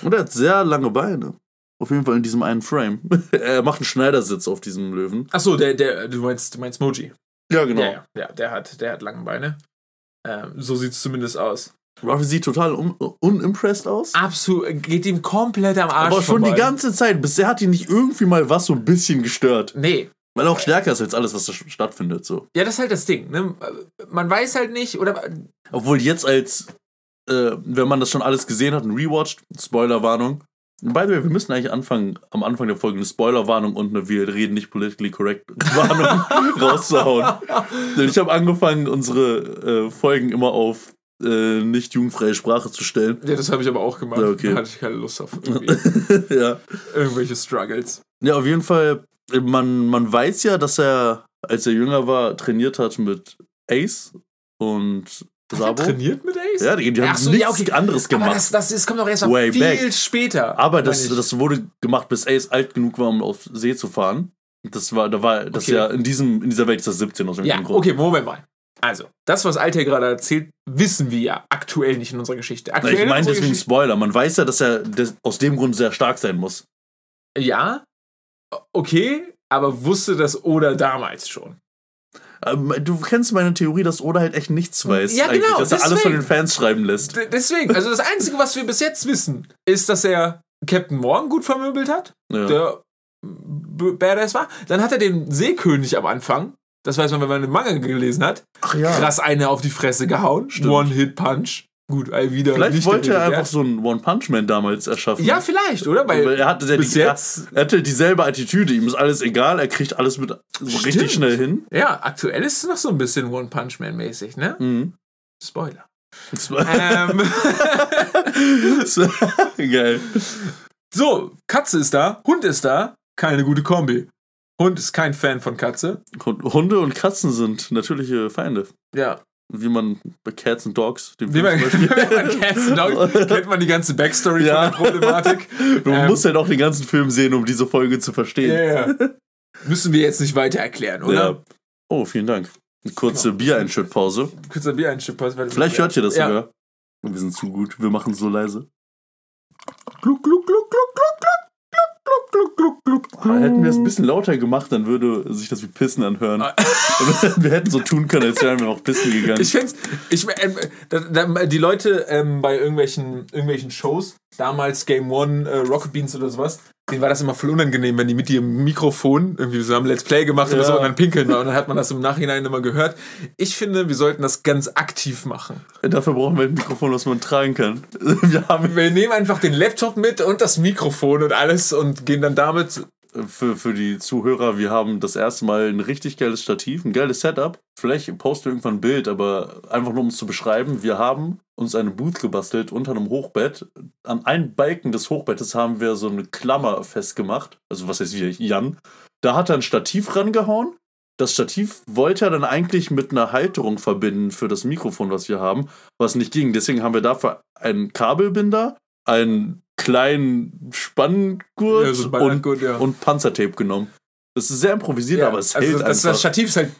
Und er hat sehr lange Beine. Auf jeden Fall in diesem einen Frame. er macht einen Schneidersitz auf diesem Löwen. Achso, der, der, du meinst, du meinst Moji. Ja, genau. Ja, ja, ja, der hat, der hat lange Beine. Ähm, so sieht es zumindest aus. Ruffy sieht total un unimpressed aus. Absolut, geht ihm komplett am Arsch aber schon vorbei. die ganze Zeit. Bisher hat ihn nicht irgendwie mal was so ein bisschen gestört. Nee, Weil er auch stärker ist als alles, was da stattfindet. So. ja, das ist halt das Ding. Ne? Man weiß halt nicht, oder Obwohl jetzt als, äh, wenn man das schon alles gesehen hat und rewatcht, Spoilerwarnung. By the way, wir müssen eigentlich anfangen, am Anfang der Folge eine Spoilerwarnung und eine Wir reden nicht politically correct Warnung rauszuhauen. Denn ich habe angefangen, unsere äh, Folgen immer auf äh, nicht jugendfreie Sprache zu stellen. Ja, das habe ich aber auch gemacht. Ja, okay. Da hatte ich keine Lust auf ja. irgendwelche Struggles. ja, auf jeden Fall, man, man weiß ja, dass er, als er jünger war, trainiert hat mit Ace und Sabo. Trainiert mit Ace? Ja, die, die haben so, nichts ja, okay. anderes Aber gemacht. das, das, das kommt doch erst Way viel back. später. Aber das, ich. das wurde gemacht, bis Ace alt genug war, um auf See zu fahren. Das war, da war, das Okay. ja in diesem, in dieser Welt ist das 17 aus Ja, irgendeinem Grund. okay, Moment mal. Also, das, was Alter gerade erzählt, wissen wir ja aktuell nicht in unserer Geschichte. Na, Aktuell Ich in meine deswegen Geschichte- Spoiler. Man weiß ja, dass er des, aus dem Grund sehr stark sein muss. Ja, okay, aber wusste das Oda damals schon. Ähm, Du kennst meine Theorie, dass Oda halt echt nichts weiß. Ja, genau, Dass er alles von deswegen. den Fans schreiben lässt. Deswegen, also das Einzige, was wir bis jetzt wissen, ist, dass er Captain Morgan gut vermöbelt hat, Ja. der Badass war. Dann hat er den Seekönig am Anfang, das weiß man, wenn man den Manga gelesen hat, Ach ja. krass eine auf die Fresse gehauen. One-Hit-Punch. Gut, all wieder Vielleicht wollte er einfach so einen One-Punch-Man damals erschaffen. Ja, vielleicht, oder? Weil, Weil er hatte, ja bis die, jetzt- er hatte dieselbe Attitüde. Ihm ist alles egal. Er kriegt alles mit so richtig schnell hin. ja, aktuell ist es noch so ein bisschen One-Punch-Man-mäßig, ne? Mhm. Spoiler. Ähm, Geil. so, Katze ist da, Hund ist da, keine gute Kombi. Hund ist kein Fan von Katze. Und Hunde und Katzen sind natürliche Feinde. Ja, Wie man bei Cats and Dogs, dem Wie man, Cats and Dogs, kennt man die ganze Backstory Ja. von der Problematik. Du Ähm, musst halt auch den ganzen Film sehen, um diese Folge zu verstehen. Ja. Müssen wir jetzt nicht weiter erklären, oder? Ja. Oh, vielen Dank. Eine kurze Genau. Biereinschüttpause. Kurzer Biereinschub. weil- Vielleicht hört ihr das ja. sogar. Und wir sind zu gut. Wir machen es so leise. Gluck, gluck, gluck, gluck, gluck, gluck, gluck, hätten wir es ein bisschen lauter gemacht, dann würde sich das wie Pissen anhören. Ah. wir hätten so tun können, als wären wir auch pissen gegangen. Ich find's, ich, da, die Leute ähm, bei irgendwelchen, irgendwelchen Shows, damals Game One, äh, Rocket Beans oder sowas, denen war das immer voll unangenehm, wenn die mit ihrem Mikrofon irgendwie so haben Let's Play gemacht oder Ja. so und dann pinkeln war und dann hat man das im Nachhinein immer gehört. Ich finde, wir sollten das ganz aktiv machen. Dafür brauchen wir ein Mikrofon, was man tragen kann. Wir haben Wir nehmen einfach den Laptop mit und das Mikrofon und alles und gehen dann damit. Für, für die Zuhörer, wir haben das erste Mal ein richtig geiles Stativ, ein geiles Setup. Vielleicht posten wir irgendwann ein Bild, aber einfach nur um es zu beschreiben, wir haben uns eine Booth gebastelt unter einem Hochbett. An einem Balken des Hochbettes haben wir so eine Klammer festgemacht. Also was heißt wir? Jan. Da hat er ein Stativ rangehauen. Das Stativ wollte er dann eigentlich mit einer Halterung verbinden für das Mikrofon, was wir haben, was nicht ging. Deswegen haben wir dafür einen Kabelbinder, einen kleinen Spanngurt Ja, so und ja. und Panzertape genommen. Das ist sehr improvisiert, aber es also hält das, das einfach. Stativ ist halt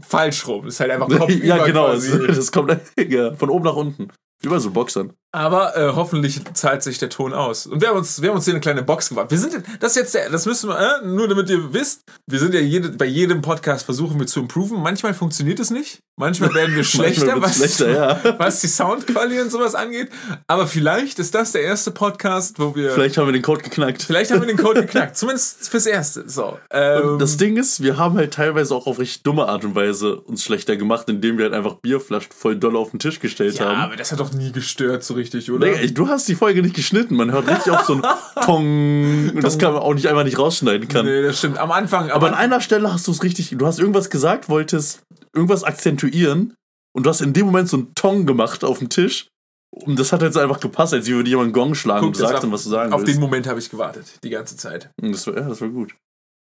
falsch rum. Ist halt einfach Kopf ja, genau. quasi. Das kommt ja, von oben nach unten. Über so Boxern. Aber äh, hoffentlich zahlt sich der Ton aus. Und wir haben uns, wir haben uns hier eine kleine Box gemacht. Wir sind, das jetzt, der, das müssen wir, äh, nur damit ihr wisst, wir sind ja jede, bei jedem Podcast versuchen wir zu improven. Manchmal funktioniert es nicht. Manchmal werden wir schlechter, was, schlechter, ja. was die Soundqualität und sowas angeht. Aber vielleicht ist das der erste Podcast, wo wir, vielleicht, Vielleicht haben wir den Code geknackt. haben wir den Code geknackt. Zumindest fürs Erste. So. Ähm, Das Ding ist, wir haben halt teilweise auch auf richtig dumme Art und Weise uns schlechter gemacht, indem wir halt einfach Bierflaschen voll doll auf den Tisch gestellt ja, haben. aber das hat doch nie gestört so richtig, oder? Nee, du hast die Folge nicht geschnitten. Man hört richtig auch so ein Tong. Und das kann man auch nicht einfach nicht rausschneiden kann. Nee, das stimmt. Am Anfang, Aber an einer Stelle hast du es richtig. Du hast irgendwas gesagt, wolltest irgendwas akzentuieren und du hast in dem Moment so einen Tong gemacht auf dem Tisch. Und das hat jetzt einfach gepasst, als würde jemand Gong schlagen Guck, und war- dann, was du sagen auf willst. den Moment habe ich gewartet, die ganze Zeit. Und das war, ja, das war gut.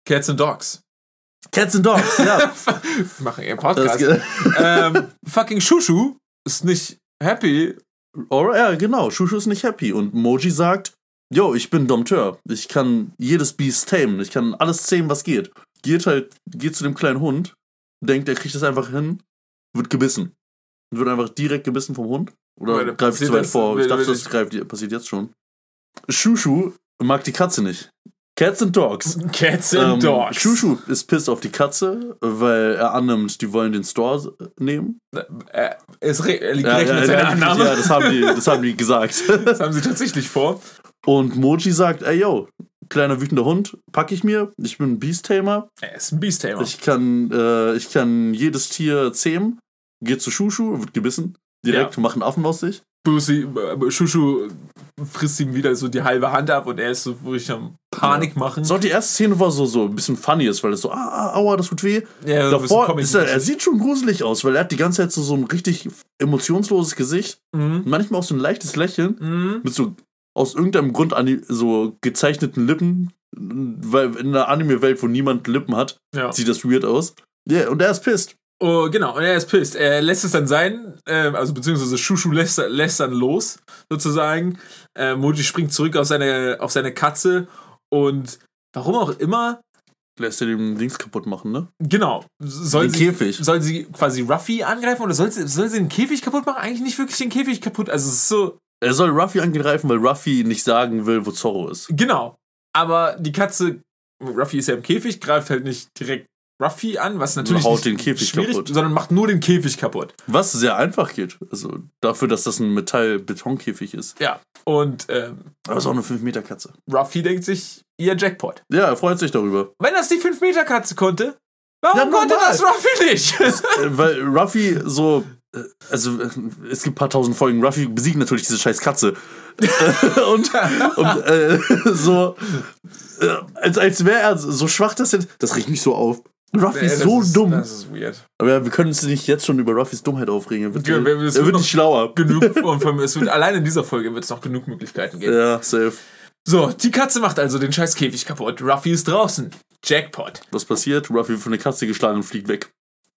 Cats and Dogs. Cats and Dogs, ja. Machen das, Podcast. ähm, fucking Shushu ist nicht happy. Alright, ja, genau. Shushu ist nicht happy. Und Moji sagt, yo, ich bin Dompteur. Ich kann jedes Biest tamen. Ich kann alles zähmen, was geht. Geht halt, geht zu dem kleinen Hund, denkt, er kriegt das einfach hin, wird gebissen. Wird einfach direkt gebissen vom Hund. Oder greift zu weit vor. Ich dachte, das greift, passiert jetzt schon. Shushu mag die Katze nicht. Cats and Dogs. Cats and Ähm, Dogs. Shushu ist pissed auf die Katze, weil er annimmt, die wollen den Store nehmen. Äh, es re er liegt Ja, recht ja, mit seiner ja, Annahme. ja, das haben die, das haben die gesagt. Das haben sie tatsächlich vor. Und Moji sagt, ey yo, kleiner wütender Hund, pack ich mir. Ich bin ein Beast-Tamer. Er ist ein Beast-Tamer. Ich kann, äh, ich kann jedes Tier zähmen. Geht zu Shushu, wird gebissen. Direkt, Ja. machen Affen aus sich. Busi, äh, Shushu frisst ihm wieder so die halbe Hand ab und er ist so wirklich am Panik machen. So, die erste Szene war so, so ein bisschen funny ist, weil es so, ah, ah, aua, das tut weh. ja, Davor ist er, er sieht schon gruselig aus, weil er hat die ganze Zeit so, so ein richtig emotionsloses Gesicht. Mhm. Manchmal auch so ein leichtes Lächeln. Mhm. Mit so aus irgendeinem Grund ani- so gezeichneten Lippen. Weil in einer Anime-Welt, wo niemand Lippen hat, Ja. sieht das weird aus. Ja, und er ist pisst. Oh, genau, und er ist pisst. Er lässt es dann sein, äh, also beziehungsweise Shushu lässt, lässt dann los, sozusagen. Äh, Moji springt zurück auf seine, auf seine Katze und warum auch immer, Lässt er den Dings kaputt machen, ne? genau, soll Den sie, Käfig. soll sie quasi Ruffy angreifen oder soll sie, soll sie den Käfig kaputt machen? Eigentlich nicht wirklich den Käfig kaputt. Also es ist so, Er soll Ruffy angreifen, weil Ruffy nicht sagen will, wo Zorro ist. genau. Aber die Katze, Ruffy ist ja im Käfig, greift halt nicht direkt Ruffy an, was natürlich haut den Käfig kaputt. sondern macht nur den Käfig kaputt. Was sehr einfach geht. Also dafür, dass das ein Metall-Betonkäfig ist. Ja. Und ähm, Aber es ist auch eine 5-Meter-Katze. Ruffy denkt sich, ihr Jackpot. Ja, er freut sich darüber. Wenn das die 5-Meter-Katze konnte, warum Ja, konnte das Ruffy nicht? Äh, weil Ruffy so. äh, Also, äh, es gibt ein paar tausend Folgen. Ruffy besiegt natürlich diese scheiß Katze. Und und äh, so. Äh, als als wäre er so schwach, dass er. Das riecht mich so auf. Ruffy ist so ist, dumm. Das ist weird. Aber ja, wir können uns nicht jetzt schon über Ruffys Dummheit aufregen. Er wird, Ja, er wird wird noch- nicht schlauer. Genug, allem, es wird, allein in dieser Folge wird es noch genug Möglichkeiten geben. Ja, safe. So, die Katze macht also den scheiß Käfig kaputt. Ruffy ist draußen. Jackpot. Was passiert? Ruffy wird von der Katze geschlagen und fliegt weg.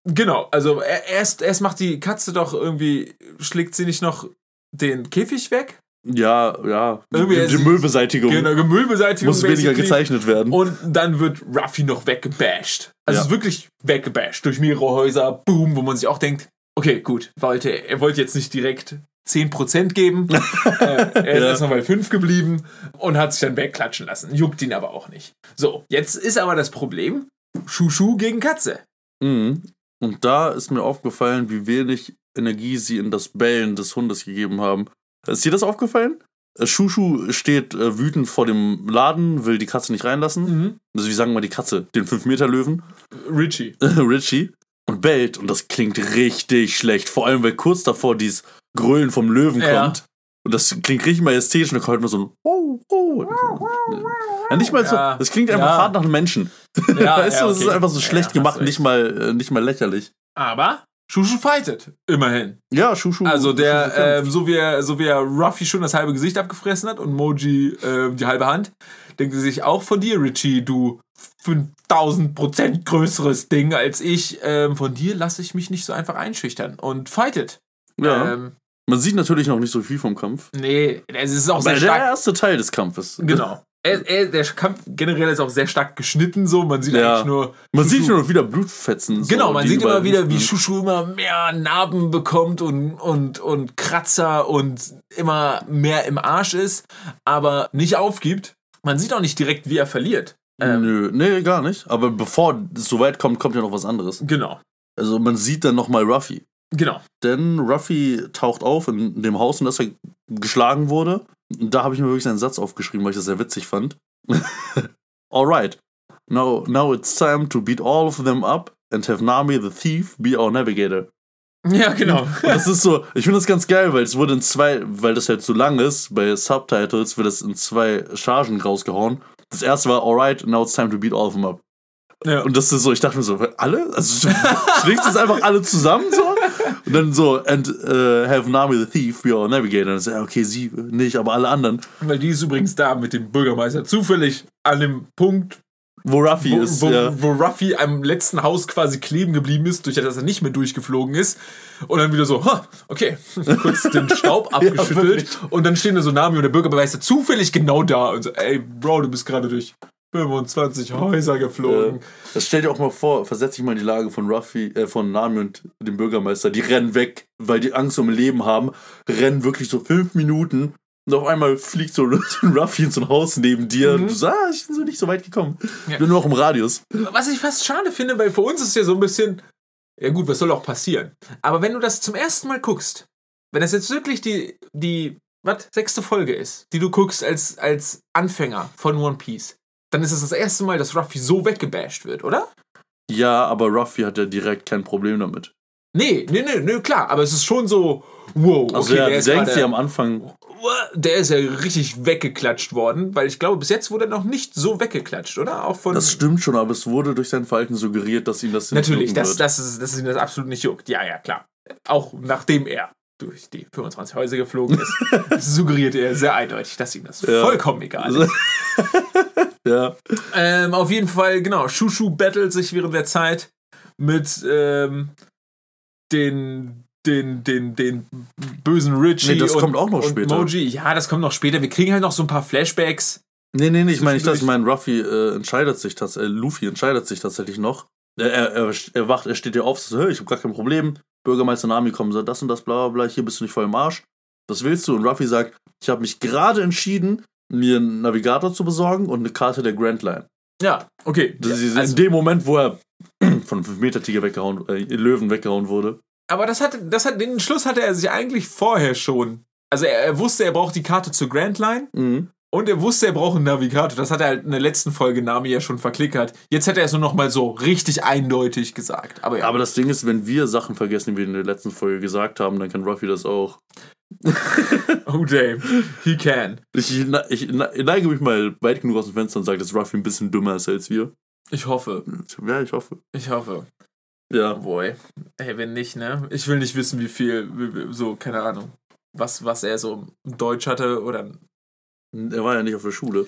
Genau, also er- erst, erst macht die Katze doch irgendwie, schlägt sie nicht noch den Käfig weg? Ja, ja. Irgendwie die, die Müllbeseitigung Genau, Müllbeseitigung. muss weniger gezeichnet werden. Und dann wird Ruffy noch weggebasht. Also Ja. es ist wirklich weggebasht durch mehrere Häuser, boom, wo man sich auch denkt, okay, gut, wollte, er wollte jetzt nicht direkt 10% geben. äh, er ist Ja. erst noch bei 5 geblieben und hat sich dann wegklatschen lassen. Juckt ihn aber auch nicht. So, jetzt ist aber das Problem, Schuschu gegen Katze. Mhm. Und da ist mir aufgefallen, wie wenig Energie sie in das Bellen des Hundes gegeben haben. Ist dir das aufgefallen? Äh, Shushu steht äh, wütend vor dem Laden, will die Katze nicht reinlassen. Mhm. Also wie sagen wir die Katze? Den 5-Meter-Löwen, Richie. Richie. Und bellt. Und das klingt richtig schlecht. Vor allem, weil kurz davor dieses Grölen vom Löwen Ja. kommt. Und das klingt richtig majestätisch und dann kommt immer so ein oh, oh. Ja, nicht mal so. Ja. Das klingt einfach hart nach einem Menschen. Ja, weißt du, das ist okay. einfach so schlecht gemacht, nicht mal, äh, nicht mal lächerlich. Aber Schuschu fightet, immerhin. Ja, Shushu. Also der, Shushu ähm, so wie er, so wie er Ruffy schon das halbe Gesicht abgefressen hat und Moji äh, die halbe Hand, denkt er sich auch von dir, Richie, du 5000 Prozent größeres Ding als ich. Ähm, von dir lasse ich mich nicht so einfach einschüchtern und fightet. ja. Ähm, Man sieht natürlich noch nicht so viel vom Kampf. nee, es ist auch Aber sehr der stark. erste Teil des Kampfes. Genau. Er, er, der Kampf generell ist auch sehr stark geschnitten, so. Man sieht Ja. eigentlich nur. Man Shushu- sieht schon wieder Blutfetzen. so, Genau, man sieht immer wieder, wie. Shushu immer mehr Narben bekommt und, und, und Kratzer und immer mehr im Arsch ist, aber nicht aufgibt. Man sieht auch nicht direkt, wie er verliert. Ähm, Nö, nee, gar nicht. Aber bevor es so weit kommt, kommt ja noch was anderes. genau, Also man sieht dann nochmal Ruffy. genau. Denn Ruffy taucht auf in dem Haus, in das er geschlagen wurde. Da habe ich mir wirklich einen Satz aufgeschrieben, weil ich das sehr witzig fand. Alright. Now, now it's time to beat all of them up and have Nami the Thief be our navigator. Ja, genau. Und das ist so, ich finde das ganz geil, weil es wurde in zwei, weil das halt so lang ist, bei Subtitles wird das in zwei Chargen rausgehauen. Das erste war, alright, now it's time to beat all of them up. ja. Und das ist so, ich dachte mir so, alle? Also schlägst du das einfach alle zusammen so? Und dann so, and uh, have Nami the Thief be our navigator. Und dann so, ja, okay, sie nicht, aber alle anderen. Weil die ist übrigens da mit dem Bürgermeister zufällig an dem Punkt, Wo Ruffy wo, ist, wo, ja. wo Ruffy am letzten Haus quasi kleben geblieben ist, durch das er nicht mehr durchgeflogen ist. Und dann wieder so, ha, okay, kurz den Staub abgeschüttelt. wirklich. und dann stehen da so Nami und der Bürgermeister zufällig genau da und so, ey, Bro, du bist gerade durch 25 Häuser geflogen. Das stell dir auch mal vor, versetz dich mal in die Lage von Ruffy, äh, von Nami und dem Bürgermeister. Die rennen weg, weil die Angst um ihr Leben haben, rennen wirklich so fünf Minuten und auf einmal fliegt so ein Ruffy in so ein Haus neben dir und du sagst, ah, ich bin so nicht so weit gekommen. Ja. Ich bin nur noch im Radius. Was ich fast schade finde, weil für uns ist ja so ein bisschen, ja gut, was soll auch passieren? Aber wenn du das zum ersten Mal guckst, wenn das jetzt wirklich die, die, was, sechste Folge ist, die du guckst als, als Anfänger von One Piece, dann ist es das erste Mal, dass Ruffy so weggebasht wird, oder? Ja, aber Ruffy hat ja direkt kein Problem damit. Nee, nee, nee, nee, klar, aber es ist schon so, wow, Also okay, ja, der ist gerade- dir am Anfang, der ist ja richtig weggeklatscht worden, weil ich glaube, bis jetzt wurde er noch nicht so weggeklatscht, oder? Auch von. das stimmt schon, aber es wurde durch sein Verhalten suggeriert, dass ihm das nicht Natürlich, dass, wird. dass, es- dass ihn das absolut nicht juckt. Ja, ja, klar. Auch nachdem er durch die 25 Häuser geflogen ist, suggerierte er sehr eindeutig, dass ihm das Ja. vollkommen egal ist. ja. Ähm, auf jeden Fall, genau, Shushu battelt sich während der Zeit mit, ähm, den, den, den, den bösen Richie Nee, das und, kommt auch noch später. Moji. Ja, das kommt noch später. Wir kriegen halt noch so ein paar Flashbacks. Nee, nee, nee, ich meine nicht das. Ich meine, Ruffy äh, entscheidet sich tatsächlich, äh, Luffy entscheidet sich tatsächlich noch. Er, er, er, er wacht, er steht dir auf, so, hey, ich habe gar kein Problem. Bürgermeister Nami kommt, sagt das und das, bla bla bla, hier bist du nicht voll im Arsch. Was willst du? Und Ruffy sagt, ich habe mich gerade entschieden, mir einen Navigator zu besorgen und eine Karte der Grand Line. Ja, okay. Das ist Also- in dem Moment, wo er von einem 5-Meter-Tiger weggehauen, äh, Löwen weggehauen wurde. Aber das hat, das hat, den Schluss hatte er sich eigentlich vorher schon. Also er, er wusste, er braucht die Karte zur Grand Line Mhm. und er wusste, er braucht einen Navigator. Das hat er halt in der letzten Folge Nami ja schon verklickert. Jetzt hätte er es nur noch mal so richtig eindeutig gesagt. Aber ja. Aber das Ding ist, wenn wir Sachen vergessen, die wir in der letzten Folge gesagt haben, dann kann Ruffy das auch. oh damn, he can. Ich, ich neige mich mal weit genug aus dem Fenster und sage, dass Ruffy ein bisschen dümmer ist als wir. Ich hoffe. Ja, ich hoffe. Ich hoffe. Ja. Boy. Ey, wenn nicht, ne? Ich will nicht wissen, wie viel, so, keine Ahnung. Was, was er so Deutsch hatte oder. Er war ja nicht auf der Schule.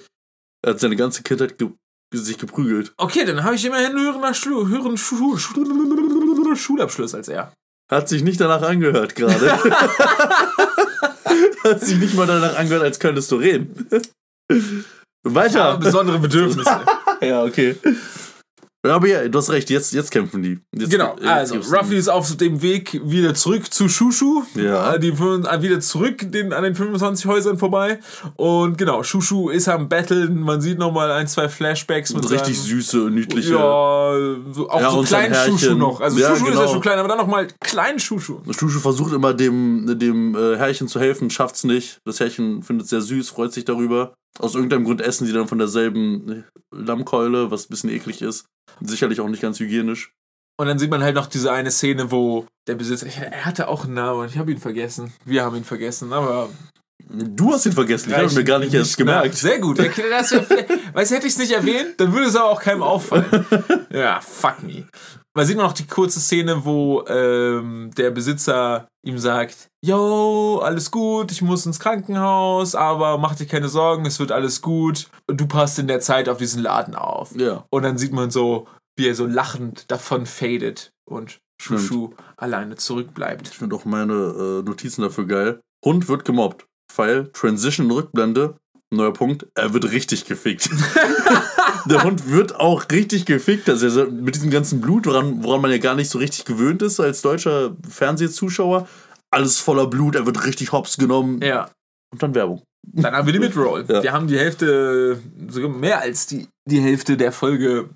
Er hat seine ganze Kindheit ge sich geprügelt. Okay, dann habe ich immerhin höheren, Schlu höheren Schu Schulabschluss als er. Hat sich nicht danach angehört gerade. hat sich nicht mal danach angehört, als könntest du reden. Weiter. besondere Bedürfnisse. Ja, okay. Aber ja, du hast recht, jetzt, jetzt kämpfen die. Jetzt, Genau, jetzt also gibt's Ruffy ist auf dem Weg wieder zurück zu Shushu. Ja. Äh, Die äh, wieder zurück den, an den 25 Häusern vorbei. Und genau, Shushu ist am Battlen. Man sieht nochmal ein, zwei Flashbacks mit richtig seinem, süße, niedliche. Ja, so, auch Ja, so kleinen Shushu noch. Also Ja, Shushu ist ja genau. schon klein, aber dann nochmal kleinen Shushu. Shushu versucht immer dem, dem äh, Herrchen zu helfen, schafft's nicht. Das Herrchen findet es sehr süß, freut sich darüber. Aus irgendeinem Grund essen sie dann von derselben Lammkeule, was ein bisschen eklig ist. Sicherlich auch nicht ganz hygienisch. Und dann sieht man halt noch diese eine Szene, wo der Besitzer, er hatte auch einen Namen, ich habe ihn vergessen. Wir haben ihn vergessen, aber Du hast ihn vergessen, ich habe mir gar nicht erst gemerkt. nach. Sehr gut. weißt du, hätte ich es nicht erwähnt, dann würde es aber auch keinem auffallen. Ja, fuck me. Man sieht noch die kurze Szene, wo ähm, der Besitzer ihm sagt, yo, alles gut, ich muss ins Krankenhaus, aber mach dir keine Sorgen, es wird alles gut. Und du passt in der Zeit auf diesen Laden auf. Ja. Und dann sieht man so, wie er so lachend davon fadet und Shushu alleine zurückbleibt. Ich finde auch meine äh, Notizen dafür geil. Hund wird gemobbt. Pfeil, Transition, Rückblende. Neuer Punkt, er wird richtig gefickt. Der Hund wird auch richtig gefickt. Also so- mit diesem ganzen Blut, woran, woran man ja gar nicht so richtig gewöhnt ist als deutscher Fernsehzuschauer. Alles voller Blut, er wird richtig hops genommen. Ja. Und dann Werbung. Dann haben wir die Midroll. Ja. Wir haben die Hälfte, sogar mehr als die, die Hälfte der Folge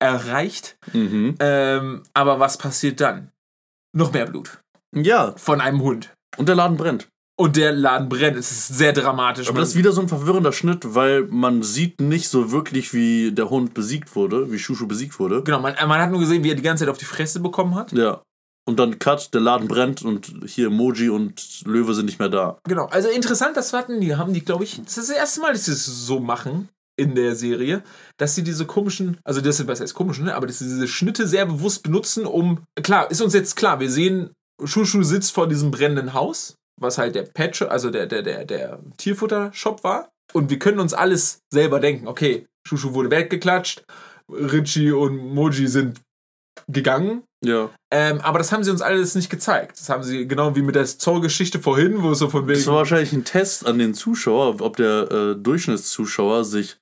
erreicht. Mhm. Ähm, aber was passiert dann? Noch mehr Blut. Ja, Von einem Hund. und der Laden brennt. Und der Laden brennt. Es ist sehr dramatisch. Aber das ist wieder so ein verwirrender Schnitt, weil man sieht nicht so wirklich, wie der Hund besiegt wurde, wie Shushu besiegt wurde. genau, man, man hat nur gesehen, wie er die ganze Zeit auf die Fresse bekommen hat. Ja. Und dann Cut, der Laden brennt und hier Emoji und Löwe sind nicht mehr da. Genau. Also interessant, das hatten die, haben die, glaube ich, das ist das erste Mal, dass sie es so machen in der Serie, dass sie diese komischen, also das ist was heißt komischen, ne? aber dass sie diese Schnitte sehr bewusst benutzen, um, klar, ist uns jetzt klar, wir sehen, Shushu sitzt vor diesem brennenden Haus, was halt der Patch, also der, der, der, der Tierfutter-Shop war. Und wir können uns alles selber denken, okay, Shushu wurde weggeklatscht, Richie und Moji sind gegangen, Ja. ähm, aber das haben sie uns alles nicht gezeigt. Das haben sie genau wie mit der Zoll-Geschichte vorhin, wo es so von wegen. Das war wahrscheinlich ein Test an den Zuschauer, ob der äh, Durchschnittszuschauer sich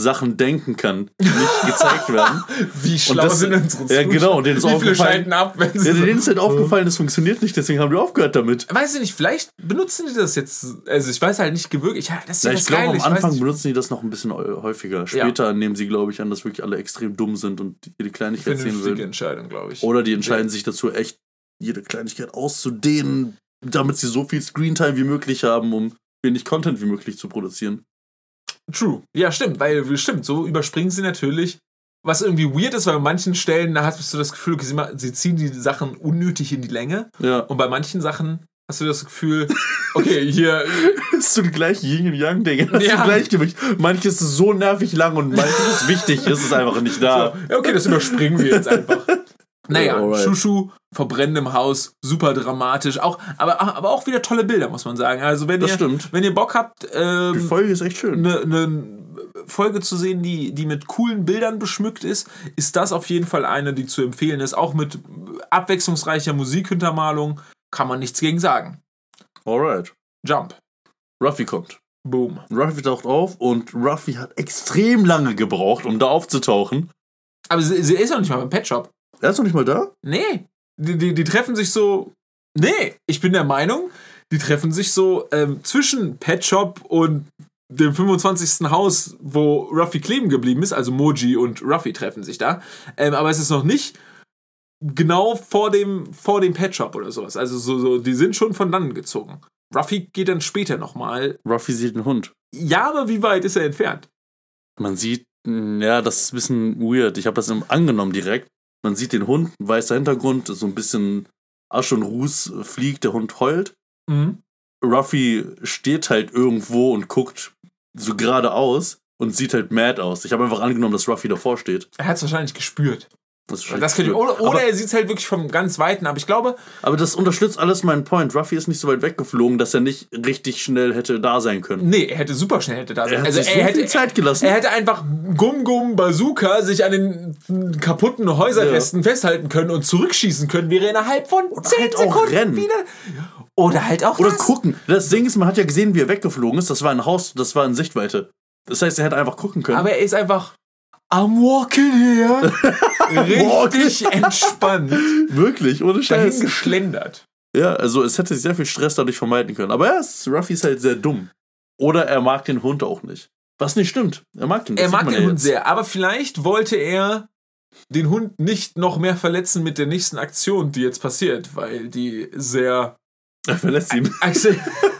Sachen denken kann, die nicht gezeigt werden. Wie schlau das- sind unsere ja, Zuschauer? genau, und denen ist Wie viele aufgefallen- schalten ab, wenn sie Ja, denen ist halt aufgefallen, das funktioniert nicht, deswegen haben die aufgehört damit. Weiß ich nicht, vielleicht benutzen die das jetzt. Also ich weiß halt nicht. Ja, das ist ja, Ja, das ich glaube, am Ich Anfang benutzen die das noch ein bisschen häu- häufiger. Später nehmen sie, glaube ich, an, dass wirklich alle extrem dumm sind und jede Kleinigkeit sehen Vernünftige will. Entscheidung, glaube ich. Oder die entscheiden sich dazu, echt jede Kleinigkeit auszudehnen, damit sie so viel Screentime wie möglich haben, um wenig Content wie möglich zu produzieren. True. Ja, stimmt, weil stimmt, so überspringen sie natürlich. Was irgendwie weird ist, weil an manchen Stellen, da hast du das Gefühl, okay, sie, ma- sie ziehen die Sachen unnötig in die Länge. Ja. Und bei manchen Sachen hast du das Gefühl, okay, hier, ist so ein gleich Yin und Yang Ding. Das ist Ja. ein Gleichgewicht. Manches ist so nervig lang und manches ist wichtig, ist es einfach nicht da. Ja, okay, das überspringen wir jetzt einfach. Naja, Alright. Shushu, Verbrennen im Haus, super dramatisch. Auch, aber, aber auch wieder tolle Bilder, muss man sagen. Also, wenn, Das ihr, stimmt. wenn ihr Bock habt, Die ähm, Folge ist echt schön. eine ne Folge zu sehen, die, die mit coolen Bildern beschmückt ist, ist das auf jeden Fall eine, die zu empfehlen ist. Auch mit abwechslungsreicher Musikuntermalung kann man nichts gegen sagen. Alright. Jump. Ruffy kommt. Boom. Ruffy taucht auf und Ruffy hat extrem lange gebraucht, um da aufzutauchen. Aber sie, sie ist noch nicht mal beim Pet Shop. Er ist noch nicht mal da? Nee. Die, die, die treffen sich so. Nee, ich bin der Meinung, die treffen sich so ähm, zwischen Pet Shop und dem 25. Haus, wo Ruffy kleben geblieben ist. Also Moji und Ruffy treffen sich da. Ähm, aber es ist noch nicht genau vor dem, vor dem Pet Shop oder sowas. Also so, so, die sind schon von dann gezogen. Ruffy geht dann später nochmal. Ruffy sieht einen Hund. Ja, aber wie weit ist er entfernt? Man sieht, ja, das ist ein bisschen weird. Ich habe das angenommen direkt. Man sieht den Hund, weißer Hintergrund, so ein bisschen Asche und Ruß fliegt, der Hund heult. Mhm. Ruffy steht halt irgendwo und guckt so geradeaus und sieht halt mad aus. Ich habe einfach angenommen, dass Ruffy davor steht. Er hat es wahrscheinlich gespürt. Das, ist Das könnte, oder oder aber, er sieht es halt wirklich vom ganz Weiten. Aber ich glaube, aber das unterstützt alles meinen Point. Ruffy ist nicht so weit weggeflogen, dass er nicht richtig schnell hätte da sein können. nee, er hätte super schnell hätte da sein. Er hat Also er so hätte Zeit gelassen. Er hätte einfach Gum Gum Bazooka sich an den kaputten Häuserresten festhalten können und zurückschießen können, wäre innerhalb von 10 halt Sekunden rennen. wieder. Oder halt auch Oder das. gucken. Das Ding ist, man hat ja gesehen, wie er weggeflogen ist. Das war ein Haus, das war in Sichtweite. Das heißt, er hätte einfach gucken können. Aber er ist einfach I'm walking here. Richtig entspannt. Wirklich, ohne Dahin Scheiß. geschlendert. Ja, also es hätte sehr viel Stress dadurch vermeiden können. Aber ja, Ruffy ist halt sehr dumm. Oder er mag den Hund auch nicht. Was nicht stimmt. Er mag den. Er mag den ja Hund jetzt. sehr, aber vielleicht wollte er den Hund nicht noch mehr verletzen mit der nächsten Aktion, die jetzt passiert, weil die sehr Er verlässt ihn. Axel.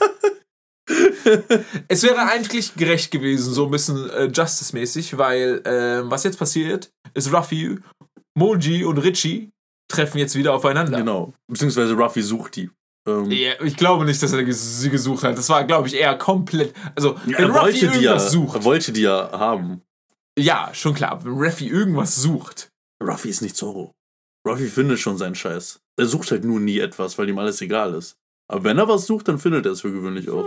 es wäre eigentlich gerecht gewesen, so ein bisschen äh, Justice-mäßig, weil ähm, was jetzt passiert, ist Ruffy, Moji und Richie treffen jetzt wieder aufeinander. Genau. Beziehungsweise Ruffy sucht die. Ähm, Ja, ich glaube nicht, dass er sie gesucht hat. Das war, glaube ich, eher komplett. Also, wenn er, Ruffy wollte die ja, irgendwas sucht. er wollte die ja haben. Ja, schon klar. Wenn Ruffy irgendwas sucht. Ruffy ist nicht Zorro. Ruffy findet schon seinen Scheiß. Er sucht halt nur nie etwas, weil ihm alles egal ist. Aber wenn er was sucht, dann findet er es für gewöhnlich auch.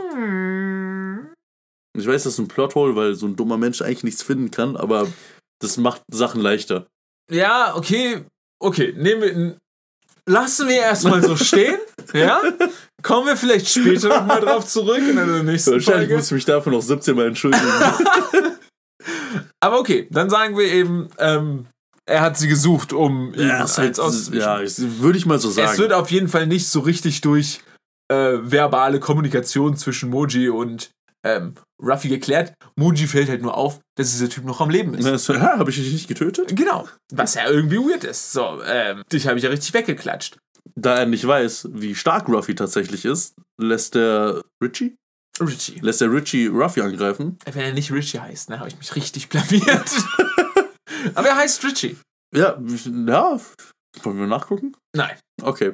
Ich weiß, das ist ein Plothole, weil so ein dummer Mensch eigentlich nichts finden kann, aber das macht Sachen leichter. Ja, okay. Okay, nehmen wir. Lassen wir erstmal so stehen. ja? Kommen wir vielleicht später nochmal drauf zurück in der nächsten Wahrscheinlich Folge. muss ich mich dafür noch 17 Mal entschuldigen. Aber okay, dann sagen wir eben, ähm, er hat sie gesucht, um ihn ja, halt, eins auszuwischen. ja, würde ich mal so sagen. Es wird auf jeden Fall nicht so richtig durch äh, verbale Kommunikation zwischen Moji und ähm, Ruffy geklärt. Moji fällt halt nur auf, dass dieser Typ noch am Leben ist. So, ja, habe ich dich nicht getötet? Genau. Was ja irgendwie weird ist. So, ähm, dich habe ich ja richtig weggeklatscht. Da er nicht weiß, wie stark Ruffy tatsächlich ist, lässt der Richie? Richie. Lässt der Richie Ruffy angreifen. Wenn er nicht Richie heißt, dann habe ich mich richtig blamiert. Aber er heißt Richie. Ja, ja. Wollen wir nachgucken? Nein. Okay.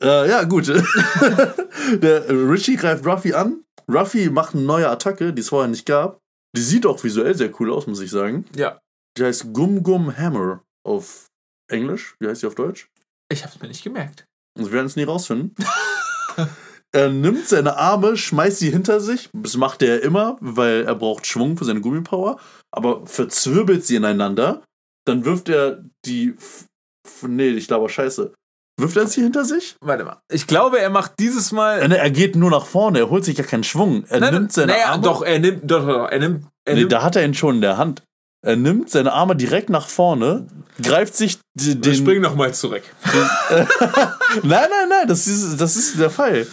Äh, ja, gut. der äh, Richie greift Ruffy an. Ruffy macht eine neue Attacke, die es vorher nicht gab. Die sieht auch visuell sehr cool aus, muss ich sagen. Ja. Die heißt Gum Gum Hammer auf Englisch. Wie heißt die auf Deutsch? Ich habe es mir nicht gemerkt. Wir werden es nie rausfinden. er nimmt seine Arme, schmeißt sie hinter sich. Das macht er immer, weil er braucht Schwung für seine Gummipower. Aber verzwirbelt sie ineinander. Dann wirft er die. Nee, ich glaube, scheiße. Wirft er sie hinter sich? Warte mal. Ich glaube, er macht dieses Mal. Ne, Er geht nur nach vorne, er holt sich ja keinen Schwung. Er Nein, nimmt seine naja, Arme. Doch, er nimmt. Doch, doch, er nimmt. Er nee, nimmt da hat er ihn schon in der Hand. Er nimmt seine Arme direkt nach vorne, greift sich die- wir den. springen nochmal zurück. Nein, nein, nein, das ist, das ist der Fall.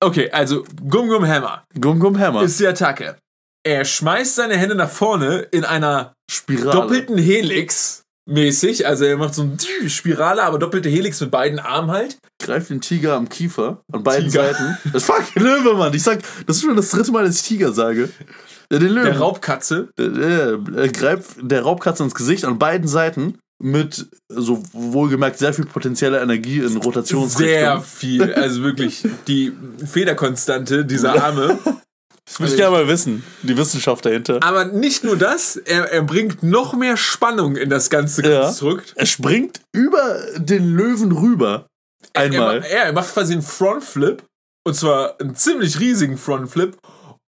Okay, also Gum Gum Hammer Gum Gum Hammer. ist die Attacke. Er schmeißt seine Hände nach vorne in einer Spirale. doppelten Helix mäßig. Also er macht so eine Spirale, aber doppelte Helix mit beiden Armen halt. greift den Tiger am Kiefer an beiden Tiger. Seiten. Das fuck Löwe, Mann. Ich sag, das ist schon das dritte Mal, dass ich Tiger sage. Ja, den Löwen. Der Raubkatze. Der, der, er greift der Raubkatze ins Gesicht an beiden Seiten mit so wohlgemerkt sehr viel potenzieller Energie in Rotationsrichtung. Sehr viel. Also wirklich die Federkonstante dieser Arme. Das würde ich gerne mal wissen, die Wissenschaft dahinter. Aber nicht nur das, er, er bringt noch mehr Spannung in das ganze Ja. Konstrukt. Er springt über den Löwen rüber. Einmal. Er, er, er macht quasi einen Frontflip. Und zwar einen ziemlich riesigen Frontflip.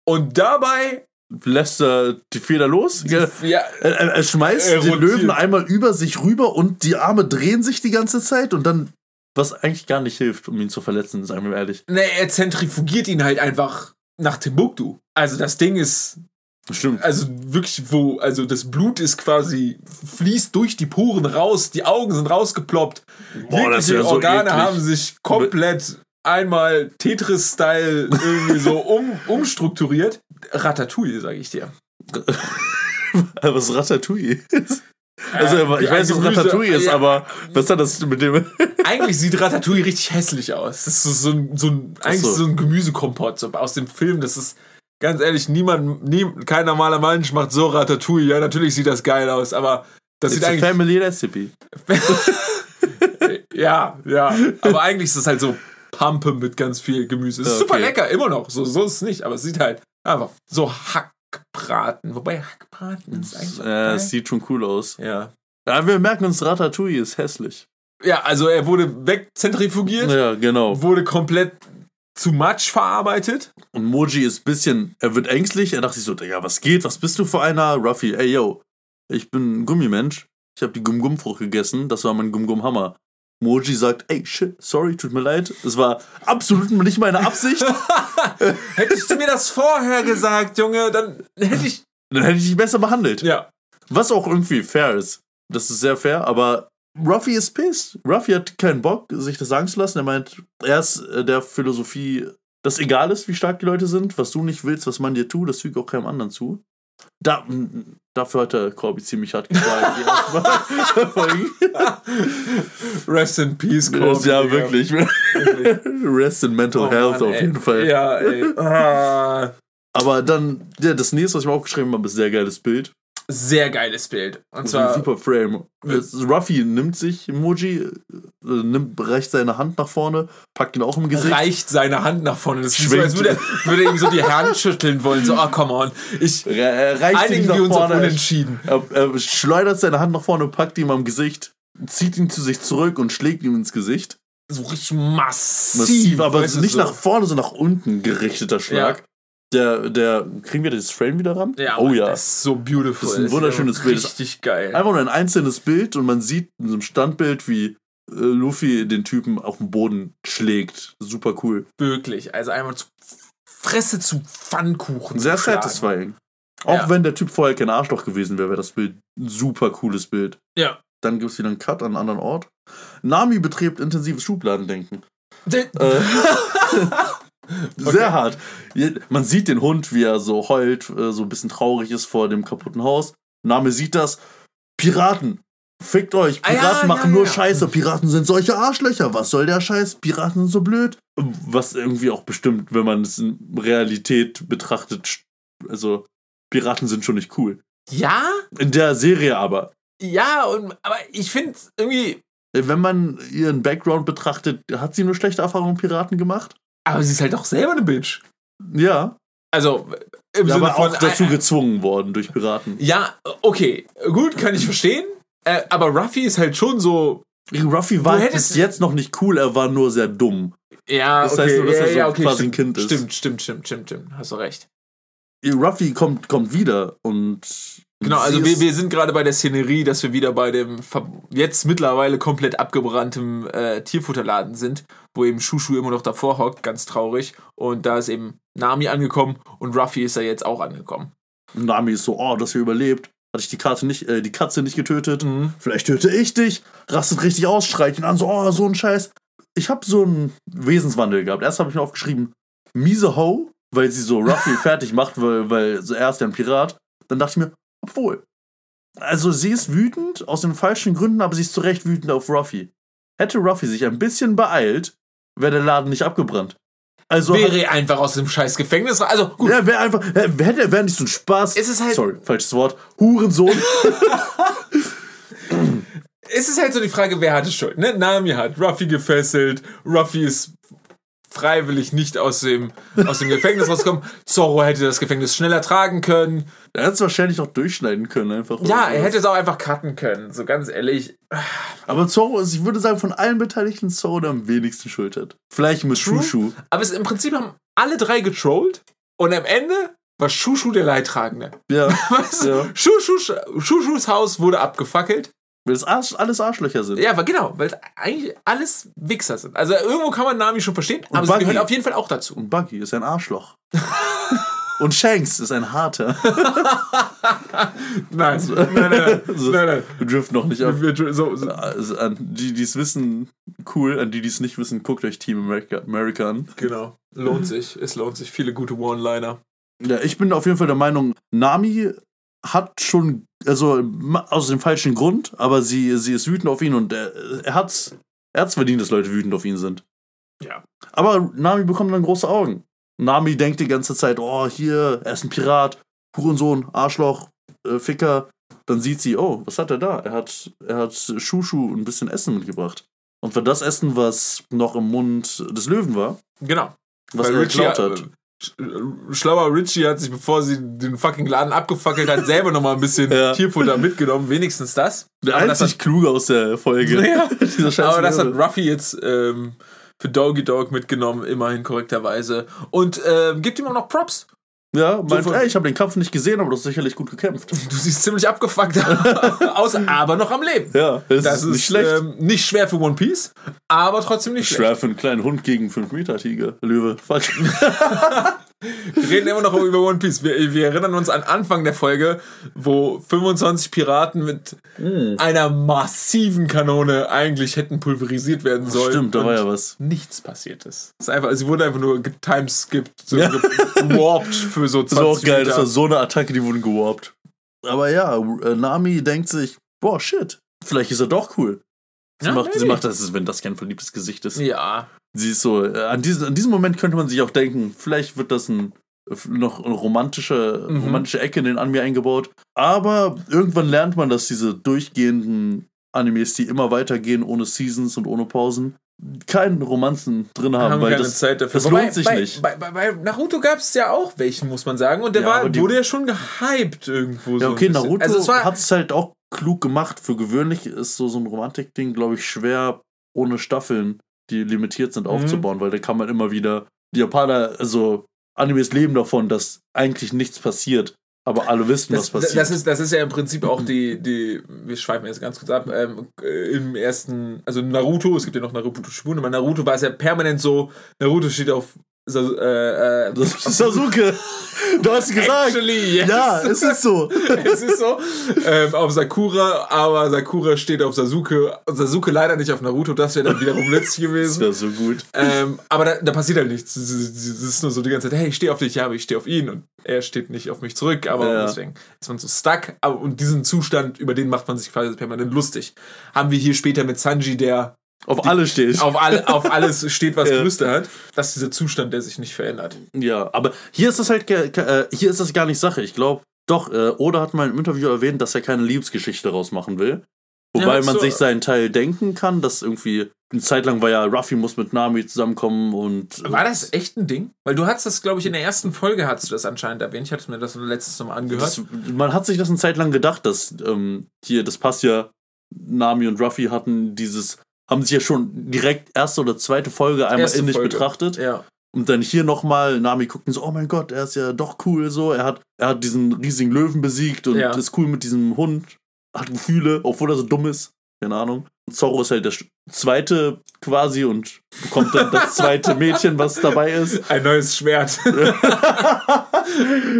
Und dabei, lässt er die Feder los. Ja, ja, Er, er, schmeißt Er den. Löwen einmal über sich rüber und die Arme drehen sich die ganze Zeit und dann Was eigentlich gar nicht hilft, um ihn zu verletzen, sagen wir ehrlich. Ne, er zentrifugiert ihn halt einfach nach Timbuktu. Also das Ding ist, Stimmt. also wirklich, wo, also das Blut ist quasi, fließt durch die Poren raus, die Augen sind rausgeploppt. Boah, Jegliche ja so Organe eklig. haben sich komplett einmal Tetris-Style irgendwie so um, umstrukturiert. Ratatouille, sage ich dir. was Ratatouille ist. Also, ich weiß, was Gemüse- Ratatouille ist, ja. aber was hat das mit dem. Eigentlich sieht Ratatouille richtig hässlich aus. Das ist so ein, so ein, eigentlich so. so ein Gemüsekompott so aus dem Film. Das ist ganz ehrlich, niemand, nie, kein normaler Mensch macht so Ratatouille. Ja, natürlich sieht das geil aus, aber das It's sieht eigentlich. family recipe. Ja, ja. Aber eigentlich ist es halt so Pampe mit ganz viel Gemüse. Es ist Ja, super okay. lecker, immer noch. So, so ist es nicht, aber es sieht halt einfach so Hackbraten. Wobei Hackbraten ist eigentlich. Äh, sieht schon cool aus. ja. Ja, wir merken uns, Ratatouille ist hässlich. Ja, also er wurde wegzentrifugiert, Ja, genau. wurde komplett zu Matsch verarbeitet. Und Moji ist ein bisschen, er wird ängstlich. Er dachte sich so, Digga, was geht? Was bist du für einer? Ruffy, ey, yo, ich bin ein Gummimensch. Ich habe die Gum-Gum-Frucht gegessen. Das war mein Gum-Gum-Hammer. Moji sagt, ey, shit, sorry, tut mir leid. Es war absolut nicht meine Absicht. Hättest du mir das vorher gesagt, Junge, dann hätte ich. Dann hätte ich dich besser behandelt. Ja. Was auch irgendwie fair ist. Das ist sehr fair, aber Ruffy ist pissed. Ruffy hat keinen Bock, sich das sagen zu lassen. Er meint, er ist äh, der Philosophie, dass egal ist, wie stark die Leute sind, was du nicht willst, was man dir tut, das fügt auch keinem anderen zu. Da, dafür hat der Corby ziemlich hart Folgen. Rest in Peace, Corby, ja, wirklich. Rest in mental Oh health Mann, auf ey. jeden Fall. Ja, ey. Ah. Aber dann, ja, das nächste, was ich mir aufgeschrieben habe, ist ein sehr geiles Bild. Sehr geiles Bild. Und zwar. super Frame. Ruffy nimmt sich Emoji, äh, nimmt, reicht seine Hand nach vorne, packt ihn auch im Gesicht. reicht seine Hand nach vorne. Das ist so, Schwingt. als würde würde ihm so die Hand schütteln wollen. So, ah, come on. Ich, er reicht ihn einigen wir uns auf vorne. unentschieden. Er, er schleudert seine Hand nach vorne, packt ihn am Gesicht, zieht ihn zu sich zurück und schlägt ihm ins Gesicht. So richtig massiv. Massiv, aber nicht so. nach vorne, sondern nach unten gerichteter Schlag. Der, der, kriegen wir das Frame wieder ran? Ja, oh ja. Das ist so beautiful. Das ist ein wunderschönes Bild. Richtig geil. Einfach nur ein einzelnes Bild und man sieht in so einem Standbild, wie äh, Luffy den Typen auf den Boden schlägt. Super cool. Wirklich. Also einmal zu Fresse zu Pfannkuchen. Sehr zu satisfying. Auch Ja. wenn der Typ vorher kein Arschloch gewesen wäre, wäre das Bild ein super cooles Bild. Ja. Dann gibt es wieder einen Cut an einem anderen Ort. Nami betreibt intensives Schubladendenken. Der- Äh, Sehr hart. Man sieht den Hund, wie er so heult, äh, so ein bisschen traurig ist vor dem kaputten Haus. Name sieht das. Piraten. Fickt euch. Ah, ja, Piraten machen ja, nur ja. Scheiße. Piraten sind solche Arschlöcher. Was soll der Scheiß? Piraten sind so blöd. Was irgendwie auch bestimmt, wenn man es in Realität betrachtet, also Piraten sind schon nicht cool. Ja? In der Serie aber. Ja, und, aber ich finde irgendwie. Wenn man ihren Background betrachtet, hat sie nur schlechte Erfahrungen mit Piraten gemacht? Aber sie ist halt auch selber eine Bitch. Ja. Also, im ja Sinne aber von. auch dazu äh, gezwungen worden durch Piraten. Ja, okay. Gut, kann ich verstehen. Äh, aber Ruffy ist halt schon so. Ruffy war bis jetzt noch nicht cool, er war nur sehr dumm. Ja, Das okay, heißt nur, dass ja, er so ja, okay, quasi stimmt, ein Kind ist. Stimmt, stimmt, stimmt, stimmt, stimmt. Hast du recht. Ruffy kommt, kommt wieder und. Genau, also wir, wir sind gerade bei der Szenerie, dass wir wieder bei dem jetzt mittlerweile komplett abgebranntem äh, Tierfutterladen sind, wo eben Shushu immer noch davor hockt, ganz traurig. Und da ist eben Nami angekommen und Ruffy ist da jetzt auch angekommen. Nami ist so, oh, dass ihr überlebt. Hatte ich die Karte nicht, äh, die Katze nicht getötet. Mhm. Vielleicht töte ich dich. Rastet richtig aus, schreit ihn an, so, oh, so ein Scheiß. Ich habe so einen Wesenswandel gehabt. Erst habe ich mir aufgeschrieben, miese Ho, weil sie so Ruffy fertig macht, weil, weil so er ist ja ein Pirat. Dann dachte ich mir, obwohl. Also sie ist wütend aus den falschen Gründen, aber sie ist zu Recht wütend auf Ruffy. Hätte Ruffy sich ein bisschen beeilt, wäre der Laden nicht abgebrannt. Also Wäre er einfach aus dem scheiß Gefängnis. Also gut, ja, wäre einfach, hätte wäre nicht so ein Spaß. Es ist halt- Sorry, falsches Wort. Hurensohn. es ist halt so die Frage, wer hatte Schuld. Ne? Nami hat Ruffy gefesselt, Ruffy ist freiwillig nicht aus dem, aus dem Gefängnis rausgekommen. Zorro hätte das Gefängnis schneller tragen können. er hätte es wahrscheinlich auch durchschneiden können, einfach. Ja, er hätte es auch einfach cutten können. So ganz ehrlich. Aber Zorro, ist, ich würde sagen, von allen Beteiligten Zorro der am wenigsten Schuld hat. Vielleicht mit True. Shushu. Aber es, im Prinzip haben alle drei getrollt und am Ende war Shushu der Leidtragende. Ja. Weißt du? Ja. Schuschus Haus wurde abgefackelt. Weil es Arsch, alles Arschlöcher sind. Ja, aber genau, weil es eigentlich alles Wichser sind. Also irgendwo kann man Nami schon verstehen, aber Buggy. sie gehört auf jeden Fall auch dazu. Und Buggy ist ein Arschloch. Und Shanks ist ein harter. Nein, nein, nein, nein, So, nein, nein. Wir dürfen noch nicht ab. So, so, Also an die, die es wissen, cool. An die, die es nicht wissen, guckt euch Team America, America an. genau, lohnt sich. Es lohnt sich. Viele gute One-Liner. Ja, ich bin auf jeden Fall der Meinung, Nami hat schon, also aus dem falschen Grund, aber sie, sie ist wütend auf ihn und er, er hat's, er hat's verdient, dass Leute wütend auf ihn sind. Ja. Aber Nami bekommt dann große Augen. Nami denkt die ganze Zeit, oh, hier, er ist ein Pirat, Hurensohn, Arschloch, äh, Ficker. Dann sieht sie, oh, was hat er da? Er hat, er hat Shushu und ein bisschen Essen mitgebracht. Und für das Essen, was noch im Mund des Löwen war, Genau. was Weil er Richie geklaut hat-. Sch- Schlauer Richie hat sich, bevor sie den fucking Laden abgefackelt hat, selber nochmal ein bisschen Ja. Tierfutter mitgenommen. Wenigstens das. Der Aber das einzig Kluge aus der Folge. Ja. Aber das hat. Ruffy jetzt ähm, für Doggy Dog mitgenommen, immerhin korrekterweise. Und ähm, gibt ihm auch noch Props. Ja, meint, von- ey, ich habe den Kampf nicht gesehen, aber du hast sicherlich gut gekämpft. Du siehst ziemlich abgefuckt aus, aber noch am Leben. Ja, das, Das ist nicht schlecht. Ähm, nicht schwer für One Piece, aber trotzdem nicht schlecht. Schwer für einen kleinen Hund gegen 5-Meter-Tiger. Löwe. Fuck. Wir reden immer noch über One Piece. Wir, wir erinnern uns an Anfang der Folge, wo 25 Piraten mit Hm. einer massiven Kanone eigentlich hätten pulverisiert werden sollen. Stimmt, da war ja was. Nichts passiert ist. Ist einfach, sie wurde einfach nur getimeskippt, so gewarpt für so 20 Das war auch geil, das Meter. war so eine Attacke, die wurden gewarpt. Aber ja, äh, Nami denkt sich, boah, shit, vielleicht ist er doch cool. Sie, Ja, macht, sie macht das, wenn das kein verliebtes Gesicht ist. Ja, Sie ist so, äh, an, diesem, an diesem Moment könnte man sich auch denken, vielleicht wird das ein äh, noch eine romantische, Mhm. romantische Ecke in den Anime eingebaut. Aber irgendwann lernt man, dass diese durchgehenden Animes, die immer weitergehen, ohne Seasons und ohne Pausen, keinen Romanzen drin haben, haben weil das, Zeit dafür. das lohnt sich bei, nicht. Bei, bei, bei Naruto gab es ja auch welchen, muss man sagen. Und der Ja, war, die- wurde ja schon gehypt irgendwo. Ja, so okay, bisschen. Naruto Also hat es halt auch klug gemacht. Für gewöhnlich ist so, so ein Romantik-Ding, glaube ich, schwer ohne Staffeln, die limitiert sind, Mhm. aufzubauen, weil da kann man immer wieder. Die Japaner, also Animes leben davon, dass eigentlich nichts passiert, aber alle wissen, das, was passiert. das, ist, das ist ja im Prinzip auch die, die wir schweifen jetzt ganz kurz ab, ähm, äh, im ersten, also Naruto, es gibt ja noch Naruto Shippuden, aber Naruto war es ja permanent so, Naruto steht auf Sa- äh, äh, Das Sasuke! Du hast gesagt! Actually, yes. Ja, es ist so. es ist so. Ähm, auf Sakura, aber Sakura steht auf Sasuke. Sasuke leider nicht auf Naruto, das wäre dann wiederum letztlich Das gewesen. wäre so gut. Ähm, aber da, da passiert halt nichts. Es ist es ist nur so die ganze Zeit, hey, ich stehe auf dich, ja, aber ich stehe auf ihn und er steht nicht auf mich zurück. Aber Ja. deswegen ist man so stuck. Aber, und diesen Zustand, über den macht man sich quasi permanent lustig. Haben wir hier später mit Sanji, der Auf alle steht. auf, all, auf alles steht, was Ja. Brüste hat. Das ist dieser Zustand, der sich nicht verändert. Ja, aber hier ist das halt, äh, hier ist das gar nicht Sache. Ich glaube, doch, äh, Oda hat mal im Interview erwähnt, dass er keine Liebesgeschichte daraus machen will. Wobei Ja, man so- sich seinen Teil denken kann, dass irgendwie eine Zeit lang war ja, Ruffy muss mit Nami zusammenkommen und. War das echt ein Ding? Weil du hattest das, glaube ich, in der ersten Folge hattest du das anscheinend erwähnt. Ich hatte mir das letztes Mal angehört. Das, man hat sich das eine Zeit lang gedacht, dass ähm, hier, das passt ja, Nami und Ruffy hatten dieses, haben sich ja schon direkt erste oder zweite Folge einmal Erste innig Folge. betrachtet. ja. Und dann hier nochmal, Nami guckt und so, oh mein Gott, er ist ja doch cool so. Er hat, er hat diesen riesigen Löwen besiegt und Ja. ist cool mit diesem Hund. Hat Gefühle, obwohl er so dumm ist. Keine Ahnung. Und Zorro ist halt der zweite quasi und bekommt dann das zweite Mädchen, was dabei ist. Ein neues Schwert.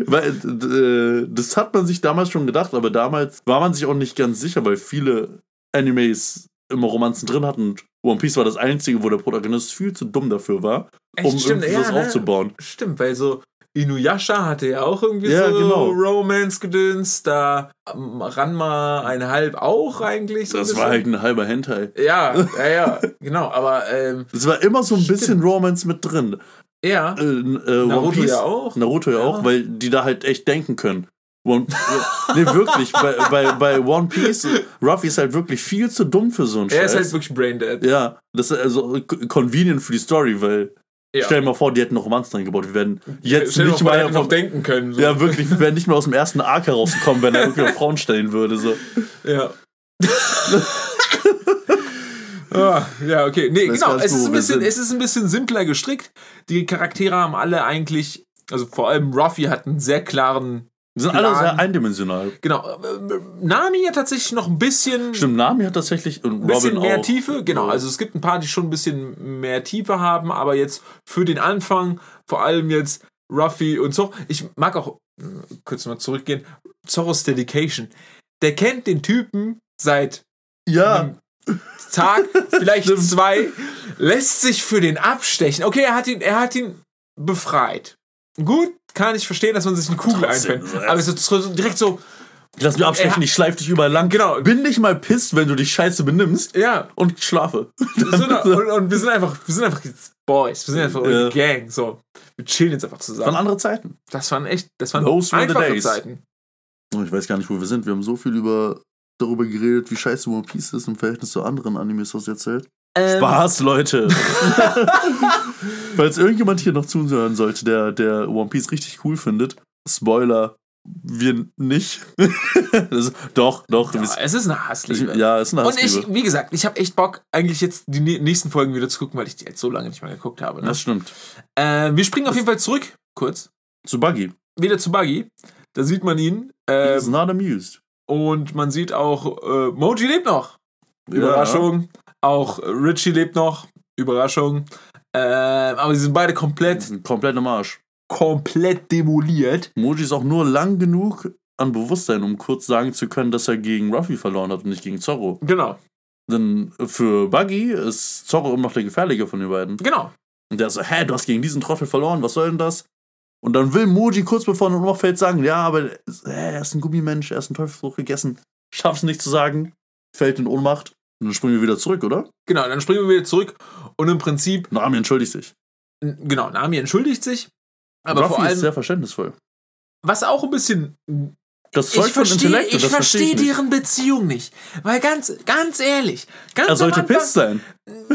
weil, äh, das hat man sich damals schon gedacht, aber damals war man sich auch nicht ganz sicher, weil viele Animes immer Romanzen drin hatten. Und One Piece war das einzige, wo der Protagonist viel zu dumm dafür war, um stimmt, irgendwie ja, was ne? aufzubauen. Stimmt, weil so Inuyasha hatte ja auch irgendwie Ja, so genau. Romance-Gedöns. Da ähm, Ranma einhalb auch eigentlich. So ein Das war halt ein halber Hentai. Ja, ja, ja, genau. Aber ähm, Es war immer so ein bisschen Romance mit drin. ja, Äh, äh, Naruto ja auch. Naruto ja, Ja. auch, weil die da halt echt denken können. One, nee, wirklich, bei, bei, bei One Piece, Ruffy ist halt wirklich viel zu dumm für so einen Er ist Scheiß. halt wirklich braindead. ja, das ist also convenient für die Story, weil Ja. stell dir mal vor, die hätten noch Romanz dran gebaut. Wir werden jetzt Stell nicht vor, er mal hätte noch denken können. So. Ja, wirklich, wir wären nicht mehr aus dem ersten Arc herausgekommen, wenn er irgendwie auf Frauen stellen würde. So. Ja. Ah, ja, okay. Nee, weiß genau. Es ist, ein bisschen, es ist ein bisschen simpler gestrickt. Die Charaktere haben alle eigentlich, also vor allem Ruffy hat einen sehr klaren Die sind alle sehr eindimensional. Genau. äh, Nami hat tatsächlich noch ein bisschen, Stimmt, Nami hat tatsächlich und ein bisschen Robin mehr auch. Tiefe. Genau. Also es gibt ein paar, die schon ein bisschen mehr Tiefe haben, aber jetzt für den Anfang, vor allem jetzt Ruffy und Zorro. Ich mag auch, äh, kurz mal zurückgehen, Zorros Dedication. Der kennt den Typen seit ja, Tag, vielleicht zwei, lässt sich für den abstechen. Okay, er hat ihn, er hat ihn befreit. Gut, kann ich verstehen, dass man sich eine Kugel so, Aber es ist so direkt so, lass mich abstechen, ich schleif dich überall lang. Genau. Bin nicht mal pisst, wenn du dich scheiße benimmst ja. und schlafe. Und, und wir sind einfach, wir sind einfach Boys, wir sind einfach Ja. eine Gang. So, wir chillen jetzt einfach Von zusammen. andere Zeiten. Das waren echt, das waren Those were the einfache days. Zeiten. Ich weiß gar nicht, wo wir sind. Wir haben so viel über darüber geredet, wie scheiße One Piece ist im Verhältnis zu anderen Animes, was jetzt erzählt. Ähm, Spaß, Leute. Falls irgendjemand hier noch zuhören sollte, der, der One Piece richtig cool findet, Spoiler, wir nicht. das, doch, doch. Ja, wir- es ist eine ich, Hassliebe. ja, ist eine und ich, Hassliebe. wie gesagt, ich habe echt Bock, eigentlich jetzt die nä- nächsten Folgen wieder zu gucken, weil ich die jetzt so lange nicht mehr geguckt habe. Ne? Das stimmt. Äh, wir springen auf jeden Fall zurück, kurz, Zu Buggy. wieder zu Buggy. Da sieht man ihn. He's Ähm, not amused. und man sieht auch, äh, Moji lebt noch. Überraschung. Auch äh, Richie lebt noch. Überraschung. Ähm, aber sie sind beide komplett, sind komplett im Arsch. komplett demoliert. Moji ist auch nur lang genug an Bewusstsein, um kurz sagen zu können, dass er gegen Ruffy verloren hat und nicht gegen Zorro. Genau, Denn für Buggy ist Zorro immer noch der gefährliche von den beiden. genau. Und der so, hä, du hast gegen diesen Trottel verloren, was soll denn das? Und dann will Moji kurz bevor er Ohnmacht fällt sagen, ja, aber hä, er ist ein Gummimensch, er ist ein Teufelsfrucht gegessen. Schaff's nicht zu sagen, fällt in Ohnmacht. Und dann springen wir wieder zurück, oder? Genau, dann springen wir wieder zurück und im Prinzip, Nami entschuldigt sich. genau, Nami entschuldigt sich. Aber Ruffy vor ist allem, sehr verständnisvoll. was auch ein bisschen Das Zeug ich von verstehe, Intellekt, ich das verstehe ich deren Beziehung nicht. Weil ganz, ganz ehrlich, ganz Er sollte Anfang, pisst sein.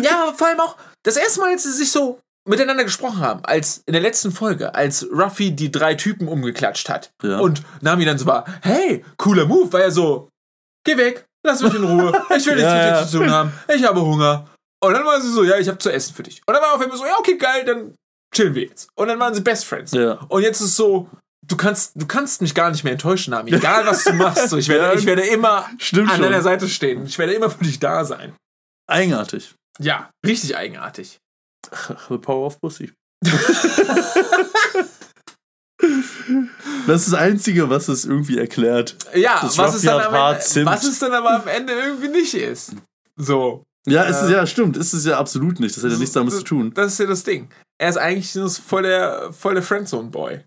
Ja, vor allem auch das erste Mal, als sie sich so miteinander gesprochen haben, als in der letzten Folge, als Ruffy die drei Typen umgeklatscht hat Ja. und Nami dann so war, hey, cooler Move, war er so, geh weg, lass mich in Ruhe, ich will nichts Ja, mit dir zu tun haben, ich habe Hunger. Und dann war sie so, ja, ich habe zu essen für dich. Und dann war auf einmal so, ja, okay, geil, dann chillen wir jetzt. Und dann waren sie Best Friends. Ja. Und jetzt ist es so, du kannst, du kannst mich gar nicht mehr enttäuschen, Nami. Egal, was du machst. So, ich, werde, Ja. ich werde immer an schon. deiner Seite stehen. Ich werde immer für dich da sein. Eigenartig. Ja, richtig eigenartig. The power of pussy. Das ist das Einzige, was es irgendwie erklärt. Ja, Das was es, dann Zimt. was es dann aber am Ende irgendwie nicht ist. So. Ja, ist es Äh, ja, stimmt. Ist es ja absolut nicht. Das hat ja nichts damit zu tun. Das ist ja das Ding. Er ist eigentlich voll der, voll der Friendzone-Boy.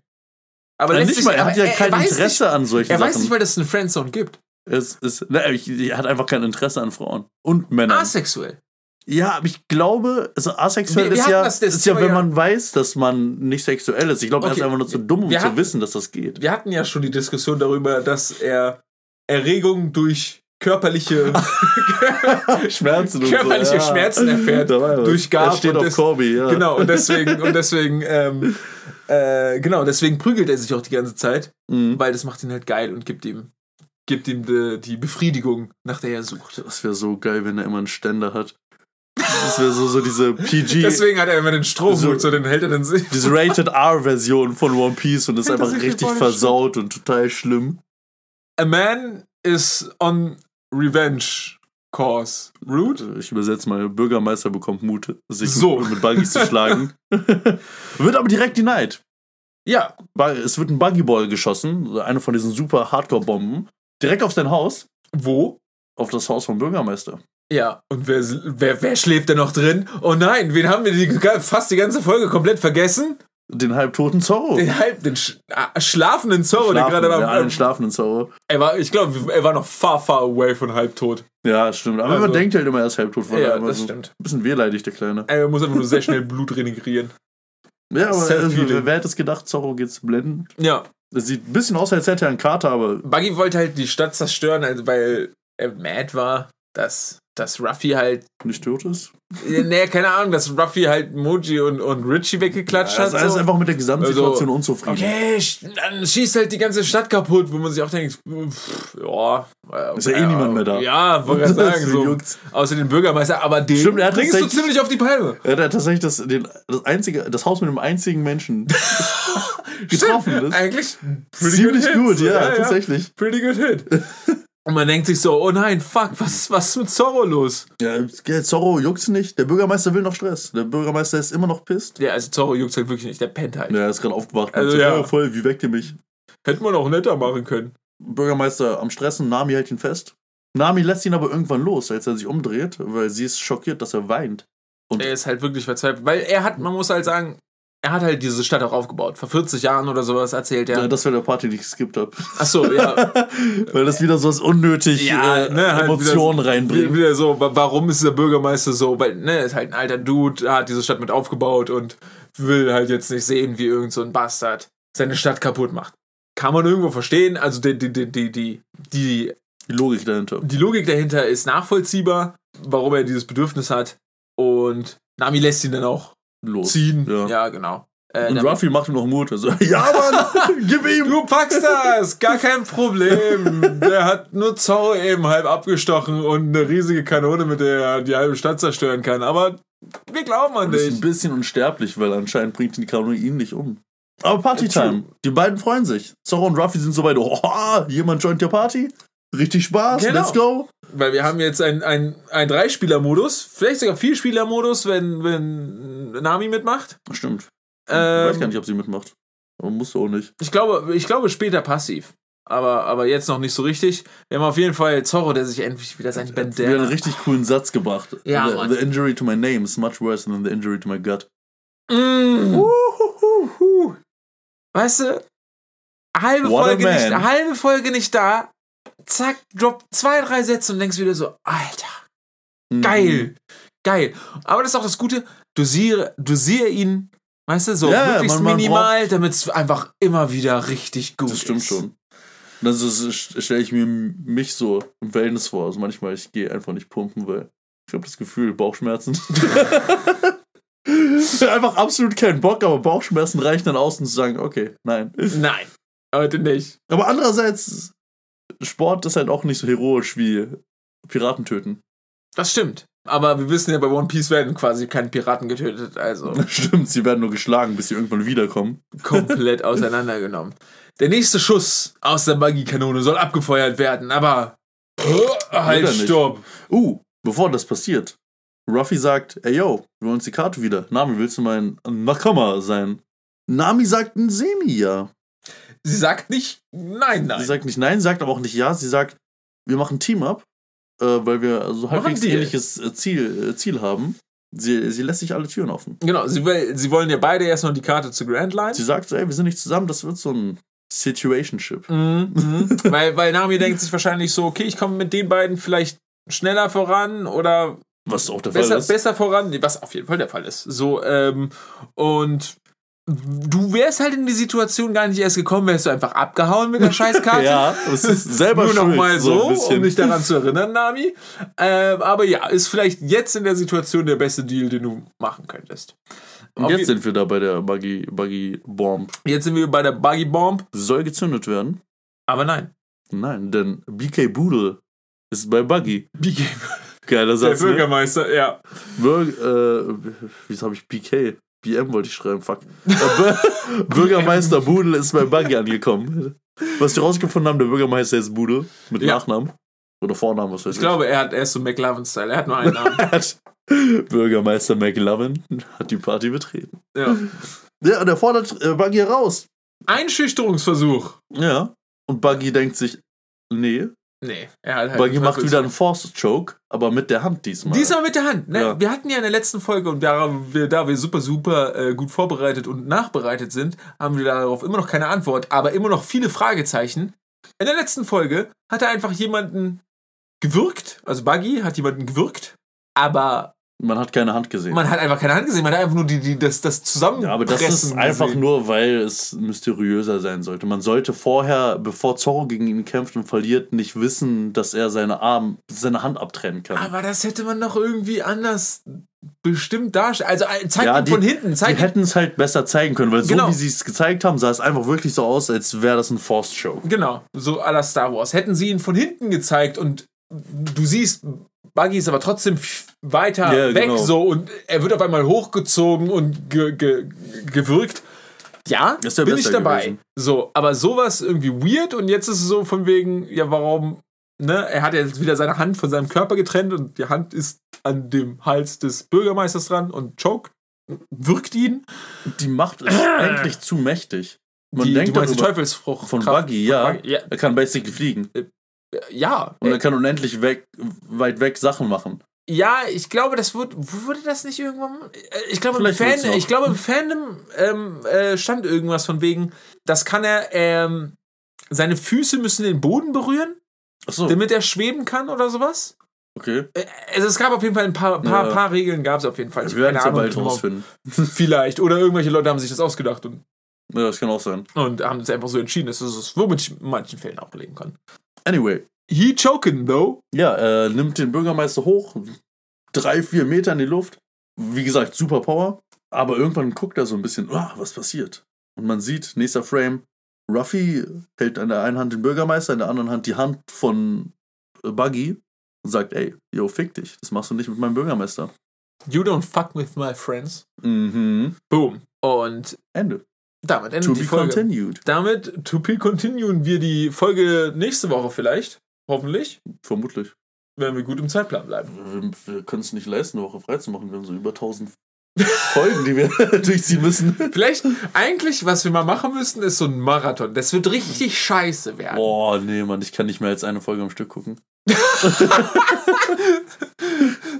Aber Ja, nicht mal, er aber hat ja kein weiß Interesse Nicht, an solchen er weiß Sachen. nicht, weil es eine Friendzone gibt. es ist, ne, ich, er hat einfach kein Interesse an Frauen. Und Männern. Asexuell. Ja, aber ich glaube, also asexuell Wir- wir ist, ja, das- das ist ja, wenn man weiß, dass man nicht sexuell ist. Ich glaube, er ist Okay, einfach nur zu dumm, um wir zu hatten- wissen, dass das geht. Wir hatten ja schon die Diskussion darüber, dass er Erregung durch körperliche, Schmerzen körperliche so, ja. Schmerzen erfährt. Durch Garp Er steht und auf Corby, ja. Genau, und deswegen, und deswegen, ähm, äh, genau, deswegen prügelt er sich auch die ganze Zeit, Mhm. weil das macht ihn halt geil und gibt ihm, gibt ihm die, die Befriedigung, nach der er sucht. Das wäre so geil, wenn er immer einen Ständer hat. Das wäre so, so diese PG, Deswegen hat er immer den Strohhut, So- so den hält er dann sich. diese Rated R-Version von One Piece und ist Hält einfach richtig voll versaut und total schlimm. A man is on revenge course. Root? Ich übersetze mal, Bürgermeister bekommt Mut, sich So. mit, mit Buggys zu schlagen. wird aber direkt denied. Ja, Es wird ein Buggyball geschossen, eine von diesen super Hardcore-Bomben, direkt auf sein Haus, wo? auf das Haus vom Bürgermeister. Ja, und wer, wer, wer schläft denn noch drin? Oh nein, wen haben wir die, fast die ganze Folge komplett vergessen? Den halbtoten Zorro. Den halb, den sch schlafenden Zorro, der Schlafen, gerade ja, war. einen schlafenden Zorro. Er war, ich glaube, er war noch far, far away von halbtot. Ja, stimmt. Aber Also- man denkt halt immer, er ist halbtot. weil Ja, immer das so stimmt. Ein bisschen wehleidig, der Kleine. Er muss einfach nur sehr schnell Blut renegrieren. Ja, aber also, wer hätte es gedacht, Zorro geht's blenden? Ja, Das sieht ein bisschen aus, als hätte er einen Kater, aber Buggy wollte halt die Stadt zerstören, also weil er mad war. dass, dass Ruffy halt. Nicht tot ist? Nee, keine Ahnung, dass Ruffy halt Moji und, und Richie weggeklatscht Ja, hat. er ist so. einfach mit der Gesamtsituation Also, unzufrieden. Okay, dann schießt halt die ganze Stadt kaputt, wo man sich auch denkt, pff, ja. äh, Ist ja eh niemand mehr da. Ja, wollte gerade sagen, so. Außer den Bürgermeister, aber den Stimmt, er hat bringst du ziemlich auf die Palme. Er hat tatsächlich das, den, das, einzige, das Haus mit dem einzigen Menschen getroffen. Stimmt, Das Eigentlich ziemlich gut, ja, tatsächlich. Pretty good hit. Und man denkt sich so, oh nein, fuck, was, was ist mit Zorro los? Ja, Zorro juckt's nicht. Der Bürgermeister will noch Stress. Der Bürgermeister ist immer noch pisst. Ja, also Zorro juckt halt wirklich nicht, der pennt halt. Ja, er ist gerade aufgewacht. Also, so, ja. oh, voll, wie weckt ihr mich? Hätte man auch netter machen können. Bürgermeister am Stressen, Nami hält ihn fest. Nami lässt ihn aber irgendwann los, als er sich umdreht, weil sie ist schockiert, dass er weint. Und Er ist halt wirklich verzweifelt, weil er hat, man muss halt sagen, er hat halt diese Stadt auch aufgebaut. Vor 40 Jahren oder sowas erzählt er. ja, das wäre der Party, die ich geskippt habe. Achso, ja. weil das wieder so was unnötig Ja, äh, ne, halt Emotionen wieder, reinbringt. Wieder so, wa- warum ist der Bürgermeister so? Weil, ne, ist halt ein alter Dude, hat diese Stadt mit aufgebaut und will halt jetzt nicht sehen, wie irgend so ein Bastard seine Stadt kaputt macht. Kann man irgendwo verstehen, also die, die, die, die, die, Die Logik dahinter. die Logik dahinter ist nachvollziehbar, warum er dieses Bedürfnis hat. Und Nami lässt ihn dann auch Los. ziehen. Ja. Ja, genau. Äh, Und Ruffy macht ihm noch Mut. Also, ja, Mann, gib ihm. Du packst das, gar kein Problem. Der hat nur Zorro eben halb abgestochen und eine riesige Kanone, mit der er die halbe Stadt zerstören kann. Aber wir glauben an Du bist ein dich. bisschen unsterblich, weil anscheinend bringt die Kanone ihn nicht um. Aber Partytime. Die beiden freuen sich. Zorro und Ruffy sind so weit, oh, jemand joint der Party. Richtig Spaß, Genau. let's go. Weil wir haben jetzt einen ein, ein Drei-Spieler-Modus, vielleicht sogar Vier-Spieler-Modus, wenn, wenn Nami mitmacht. Stimmt. ich weiß gar Ähm, nicht, ob sie mitmacht. Aber musst du auch nicht. ich, glaube, ich glaube später passiv. Aber, aber jetzt noch nicht so richtig. Wir haben auf jeden Fall Zorro, der sich endlich wieder sein Wieder einen Bandana. richtig coolen Satz gebracht. Ja, the, Mann. the injury to my name is much worse than the injury to my gut. Mm. Weißt du, halbe What Folge, nicht, halbe Folge nicht da, zack, drop zwei, drei Sätze und denkst wieder so, Alter, Mhm. geil, geil. Aber das ist auch das Gute, dosiere, dosiere ihn, weißt du, so Ja, möglichst man- man minimal, damit es einfach immer wieder richtig gut Das stimmt ist. schon. Das ist- stelle ich mir mich so im Wellness vor. Also manchmal, ich gehe einfach nicht pumpen, weil ich habe das Gefühl, Bauchschmerzen. einfach absolut keinen Bock, aber Bauchschmerzen reichen dann aus, um zu sagen, okay, nein. Nein, heute nicht. Aber andererseits, Sport ist halt auch nicht so heroisch wie Piraten töten. Das stimmt. Aber wir wissen ja, bei One Piece werden quasi keine Piraten getötet, also Stimmt, sie werden nur geschlagen, bis sie irgendwann wiederkommen. komplett auseinandergenommen. Der nächste Schuss aus der Magiekanone soll abgefeuert werden, aber halt, stopp. Uh, bevor das passiert, Ruffy sagt, ey yo, wir wollen uns die Karte wieder. Nami, willst du mein Nakama sein? Nami sagt ein Semi ja. Sie sagt nicht nein, nein. Sie sagt nicht nein, sagt aber auch nicht ja. Sie sagt, wir machen Team-Up, äh, weil wir so halbwegs Deal. ähnliches äh, Ziel, äh, Ziel haben. Sie, sie lässt sich alle Türen offen. genau, sie, will, sie wollen ja beide erst noch die Karte zu Grand Line. Sie sagt so, ey, wir sind nicht zusammen, das wird so ein Situationship. Mhm, mhm. weil, weil Nami denkt sich wahrscheinlich so, okay, ich komme mit den beiden vielleicht schneller voran oder Was auch der Fall besser, ist. besser voran, Nee, was auf jeden Fall der Fall ist. So, ähm, und du wärst halt in die Situation gar nicht erst gekommen, wärst du einfach abgehauen mit der Scheißkarte. Ja, es ist selber Nur noch schuld, mal ein so, bisschen. um dich daran zu erinnern, Nami. Ähm, aber ja, ist vielleicht jetzt in der Situation der beste Deal, den du machen könntest. Und jetzt je- sind wir da bei der Buggy, Buggy Bomb. jetzt sind wir bei der Buggy Bomb, Soll gezündet werden? aber nein. Nein, denn BK Boodle ist bei Buggy. BK, Geiler der Satz. Ne? Bürgermeister, ja. Bürg, äh, wieso habe ich BK? BM wollte ich schreiben, fuck. Äh, Bür- Bürgermeister Boodle ist bei Buggy angekommen. Was die rausgefunden haben, der Bürgermeister ist Boodle mit Ja. Nachnamen. Oder Vornamen, was weiß Ich glaube, er, hat, er ist so McLovin-Style. Er hat nur einen Namen. Bürgermeister McLovin hat die Party betreten. ja. Ja, und er fordert äh, Buggy heraus. Einschüchterungsversuch. Ja. Und Buggy denkt sich, nee. Nee, er hat halt. Buggy einen macht Teufels- wieder einen Force Choke, aber mit der Hand diesmal. Diesmal mit der Hand. Ne? Ja. Wir hatten ja in der letzten Folge und da wir, da wir super, super äh, gut vorbereitet und nachbereitet sind, haben wir darauf immer noch keine Antwort, aber immer noch viele Fragezeichen. In der letzten Folge hat er einfach jemanden gewürgt, also Buggy hat jemanden gewürgt, aber Man hat keine Hand gesehen. Man hat einfach keine Hand gesehen, man hat einfach nur die, die, das, das Zusammenpressen ja, aber das ist einfach gesehen. nur, weil es mysteriöser sein sollte. Man sollte vorher, bevor Zorro gegen ihn kämpft und verliert, nicht wissen, dass er seine Arm, seine Hand abtrennen kann. Aber das hätte man doch irgendwie anders bestimmt darstellen. Also äh, zeig Ja, ihn die- von hinten, Die zeig ihn. hätten es halt besser zeigen können, weil Genau. so wie sie es gezeigt haben, sah es einfach wirklich so aus, als wäre das ein Forced Show. Genau, so à la Star Wars. Hätten sie ihn von hinten gezeigt und du siehst, Buggy ist aber trotzdem weiter Ja, weg genau. so und er wird auf einmal hochgezogen und ge ge gewirkt. Ja, bin ich dabei. gewesen. So, aber sowas irgendwie weird und jetzt ist es so von wegen, ja, warum, ne? Er hat jetzt wieder seine Hand von seinem Körper getrennt und die Hand ist an dem Hals des Bürgermeisters dran und choke, wirkt ihn. Die Macht ist eigentlich zu mächtig. Man die, denkt du meinst die Teufelsfrucht. von Kraft- Buggy, ja. Buggy, ja. Er kann basically fliegen. Ja, Und er kann unendlich weg, weit weg Sachen machen. Ja, ich glaube, das wird, wurde das nicht irgendwann. äh, Ich glaube, im, Fan, ich glaube, im Fandom ähm, äh, stand irgendwas von wegen, das kann er, ähm, seine Füße müssen den Boden berühren, Achso, damit er schweben kann oder sowas. okay. Äh, Also es gab auf jeden Fall ein paar, paar, Ja. paar Regeln, gab es auf jeden Fall. Ich Wir werden es ja bald rausfinden. Vielleicht. Oder irgendwelche Leute haben sich das ausgedacht und, Ja, das kann auch sein. und haben es einfach so entschieden. Das ist es, womit ich in manchen Fällen auch leben kann. Anyway, He choken, though. ja, er nimmt den Bürgermeister hoch, drei, vier Meter in die Luft. Wie gesagt, super Power. Aber irgendwann guckt er so ein bisschen, ah, was passiert? Und man sieht, nächster Frame, Ruffy hält an der einen Hand den Bürgermeister, in der anderen Hand die Hand von äh, Buggy und sagt, ey, yo, fick dich, das machst du nicht mit meinem Bürgermeister. You don't fuck with my friends. Mhm. Boom. Und Ende. Damit endet To die Folge. continued. Damit, to be continuen wir die Folge nächste Woche vielleicht. Hoffentlich. Vermutlich. Wenn wir gut im Zeitplan bleiben. Wir, wir können es nicht leisten, eine Woche frei zu machen. Wir haben so über 1000 Folgen, die wir durchziehen müssen. Vielleicht, eigentlich, was wir mal machen müssten, ist so ein Marathon. Das wird richtig scheiße werden. Boah, nee, Mann, ich kann nicht mehr als eine Folge am Stück gucken.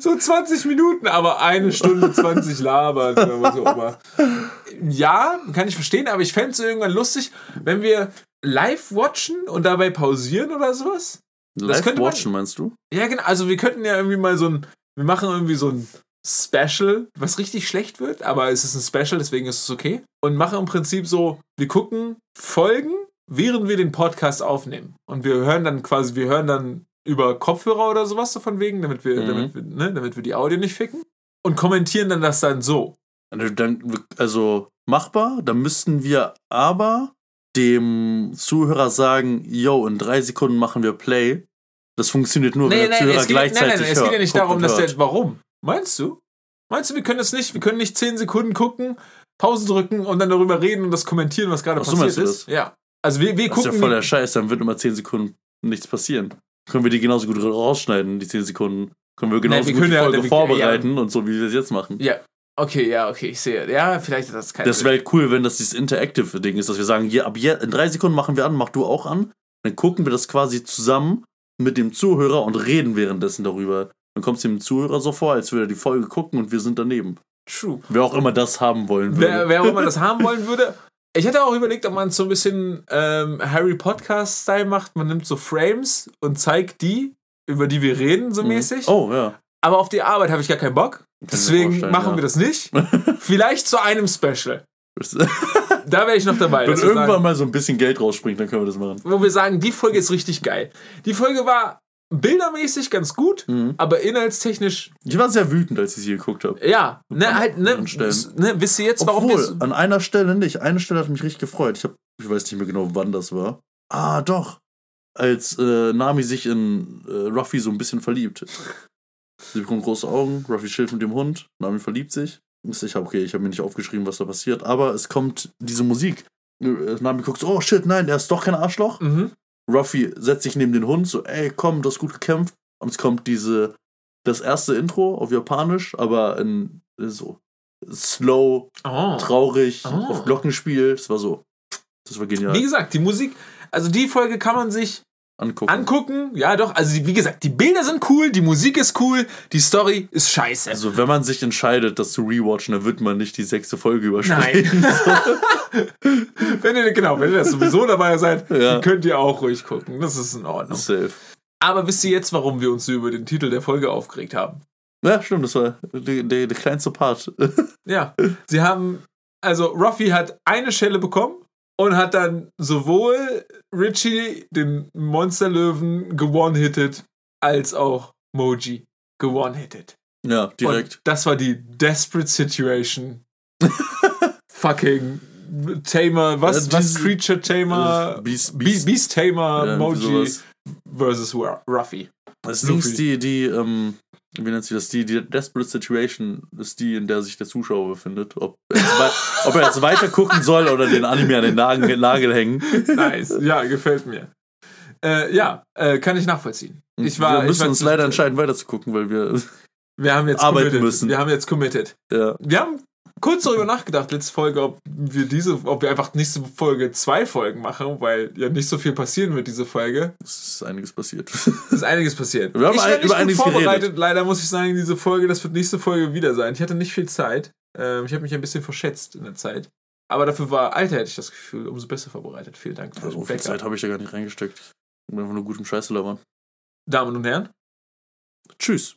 So 20 Minuten, aber eine Stunde 20 labert. oder was auch immer. Ja, kann ich verstehen, aber ich fände es irgendwann lustig, wenn wir live watchen und dabei pausieren oder sowas. Live man- watchen, meinst du? Ja, genau. Also wir könnten ja irgendwie mal so ein, wir machen irgendwie so ein Special, was richtig schlecht wird, aber es ist ein Special, deswegen ist es okay. Und machen im Prinzip so, wir gucken Folgen, während wir den Podcast aufnehmen. Und wir hören dann quasi, wir hören dann über Kopfhörer oder sowas so von wegen, damit wir, Mhm. damit wir, ne, damit wir die Audio nicht ficken. Und kommentieren dann das dann so. Also, also machbar, dann müssten wir aber dem Zuhörer sagen, yo, in drei Sekunden machen wir Play. Das funktioniert nur, wenn der Zuhörer es geht, nein, gleichzeitig nein, es hört, geht ja nicht darum, dass der. Warum? Meinst du? Meinst du, wir können das nicht? Wir können nicht 10 Sekunden gucken, Pause drücken und dann darüber reden und das kommentieren, was gerade so, passiert ist? Ja. Also wir, wir Das ist ja gucken. voll der Scheiß, dann wird immer 10 Sekunden nichts passieren. Können wir die genauso gut rausschneiden, die 10 Sekunden. Können wir genauso wir gut die ja- Folge wir- vorbereiten und so, wie wir es jetzt machen. ja. Okay, ja, okay, ich sehe. Ja, vielleicht ist das kein Das wäre cool, wenn das dieses Interactive-Ding ist, dass wir sagen, hier, ab je, in drei Sekunden machen wir an, mach du auch an. Dann gucken wir das quasi zusammen mit dem Zuhörer und reden währenddessen darüber. Dann kommt es dem Zuhörer so vor, als würde er die Folge gucken und wir sind daneben. True. Wer auch immer das haben wollen Wer, würde. wer auch immer das haben wollen würde. Ich hätte auch überlegt, ob man so ein bisschen ähm, Harry Podcast-Style macht. Man nimmt so Frames und zeigt die, über die wir reden, so mäßig. Oh, ja. Aber auf die Arbeit habe ich gar keinen Bock. Deswegen machen ja. wir das nicht. Vielleicht zu einem Special. Wenn Da wäre ich noch dabei. wir irgendwann sagen, mal so ein bisschen Geld rausspringt, dann können wir das machen. wo wir sagen, die Folge ist richtig geil. Die Folge war bildermäßig ganz gut, Mhm. aber inhaltstechnisch, Ich war sehr wütend, als ich sie geguckt habe. ja, ne, halt, ne, ne, wisst ihr jetzt, warum Obwohl, an einer Stelle nicht. Eine Stelle hat mich richtig gefreut. Ich, hab, ich weiß nicht mehr genau, wann das war. Ah, doch. Als äh, Nami sich in äh, Ruffy so ein bisschen verliebt. Sie bekommt große Augen, Ruffy chillt mit dem Hund, Nami verliebt sich. Ich habe okay, ich habe mir nicht aufgeschrieben, was da passiert, aber es kommt diese Musik. Äh, Nami guckt so, oh shit, nein, er ist doch kein Arschloch. Mhm. Ruffy setzt sich neben den Hund, so, ey, komm, du hast gut gekämpft. Und es kommt diese, das erste Intro auf Japanisch, aber in so slow, Oh. traurig, Oh. auf Glockenspiel. Das war so, das war genial. Wie gesagt, die Musik, also die Folge kann man sich Angucken. angucken. Ja, doch, also wie gesagt, die Bilder sind cool, die Musik ist cool, die Story ist scheiße. also, wenn man sich entscheidet, das zu rewatchen, dann wird man nicht die sechste Folge überspringen. Nein. wenn ihr, genau, wenn ihr das sowieso dabei seid, Ja. dann könnt ihr auch ruhig gucken. Das ist in Ordnung. Safe. Aber wisst ihr jetzt, warum wir uns so über den Titel der Folge aufgeregt haben? Ja, stimmt, das war der kleinste Part. Ja, sie haben, also Ruffy hat eine Schelle bekommen und hat dann sowohl Richie, den Monsterlöwen, gewone-hitted, als auch Moji gewone-hitted. Ja, direkt. Und das war die Desperate Situation. Fucking Tamer, was, Ja, was Creature Tamer, Beast- Beast, Beast Tamer, Ja, Moji sowas. versus Ru- Ruffy. Das ist die, die, ähm, wie nennt sich das? Die, die Desperate Situation ist die, in der sich der Zuschauer befindet. Ob er jetzt, ob er jetzt weiter gucken soll oder den Anime an den Nagel, Nagel hängen. Nice, ja, gefällt mir. Äh, ja, äh, kann ich nachvollziehen. Ich war, wir müssen war uns leider entscheiden, weiter zu gucken, weil wir. Wir haben jetzt arbeiten committed. müssen. Wir haben jetzt committed. Ja, Wir haben kurz darüber nachgedacht, letzte Folge, ob wir diese, ob wir einfach nächste Folge zwei Folgen machen, weil ja nicht so viel passieren wird, diese Folge. es ist einiges passiert. Es ist einiges passiert. Wir haben ich bin nicht über gut einiges vorbereitet, geredet. leider muss ich sagen, diese Folge, das wird nächste Folge wieder sein. Ich hatte nicht viel Zeit. Ähm, ich habe mich ein bisschen verschätzt in der Zeit. Aber dafür war, Alter, hätte ich das Gefühl, umso besser vorbereitet. Vielen Dank für Also, so viel Backup. Zeit habe ich da gar nicht reingesteckt. Ich bin einfach nur gut im Scheiße labern. Damen und Herren, Tschüss.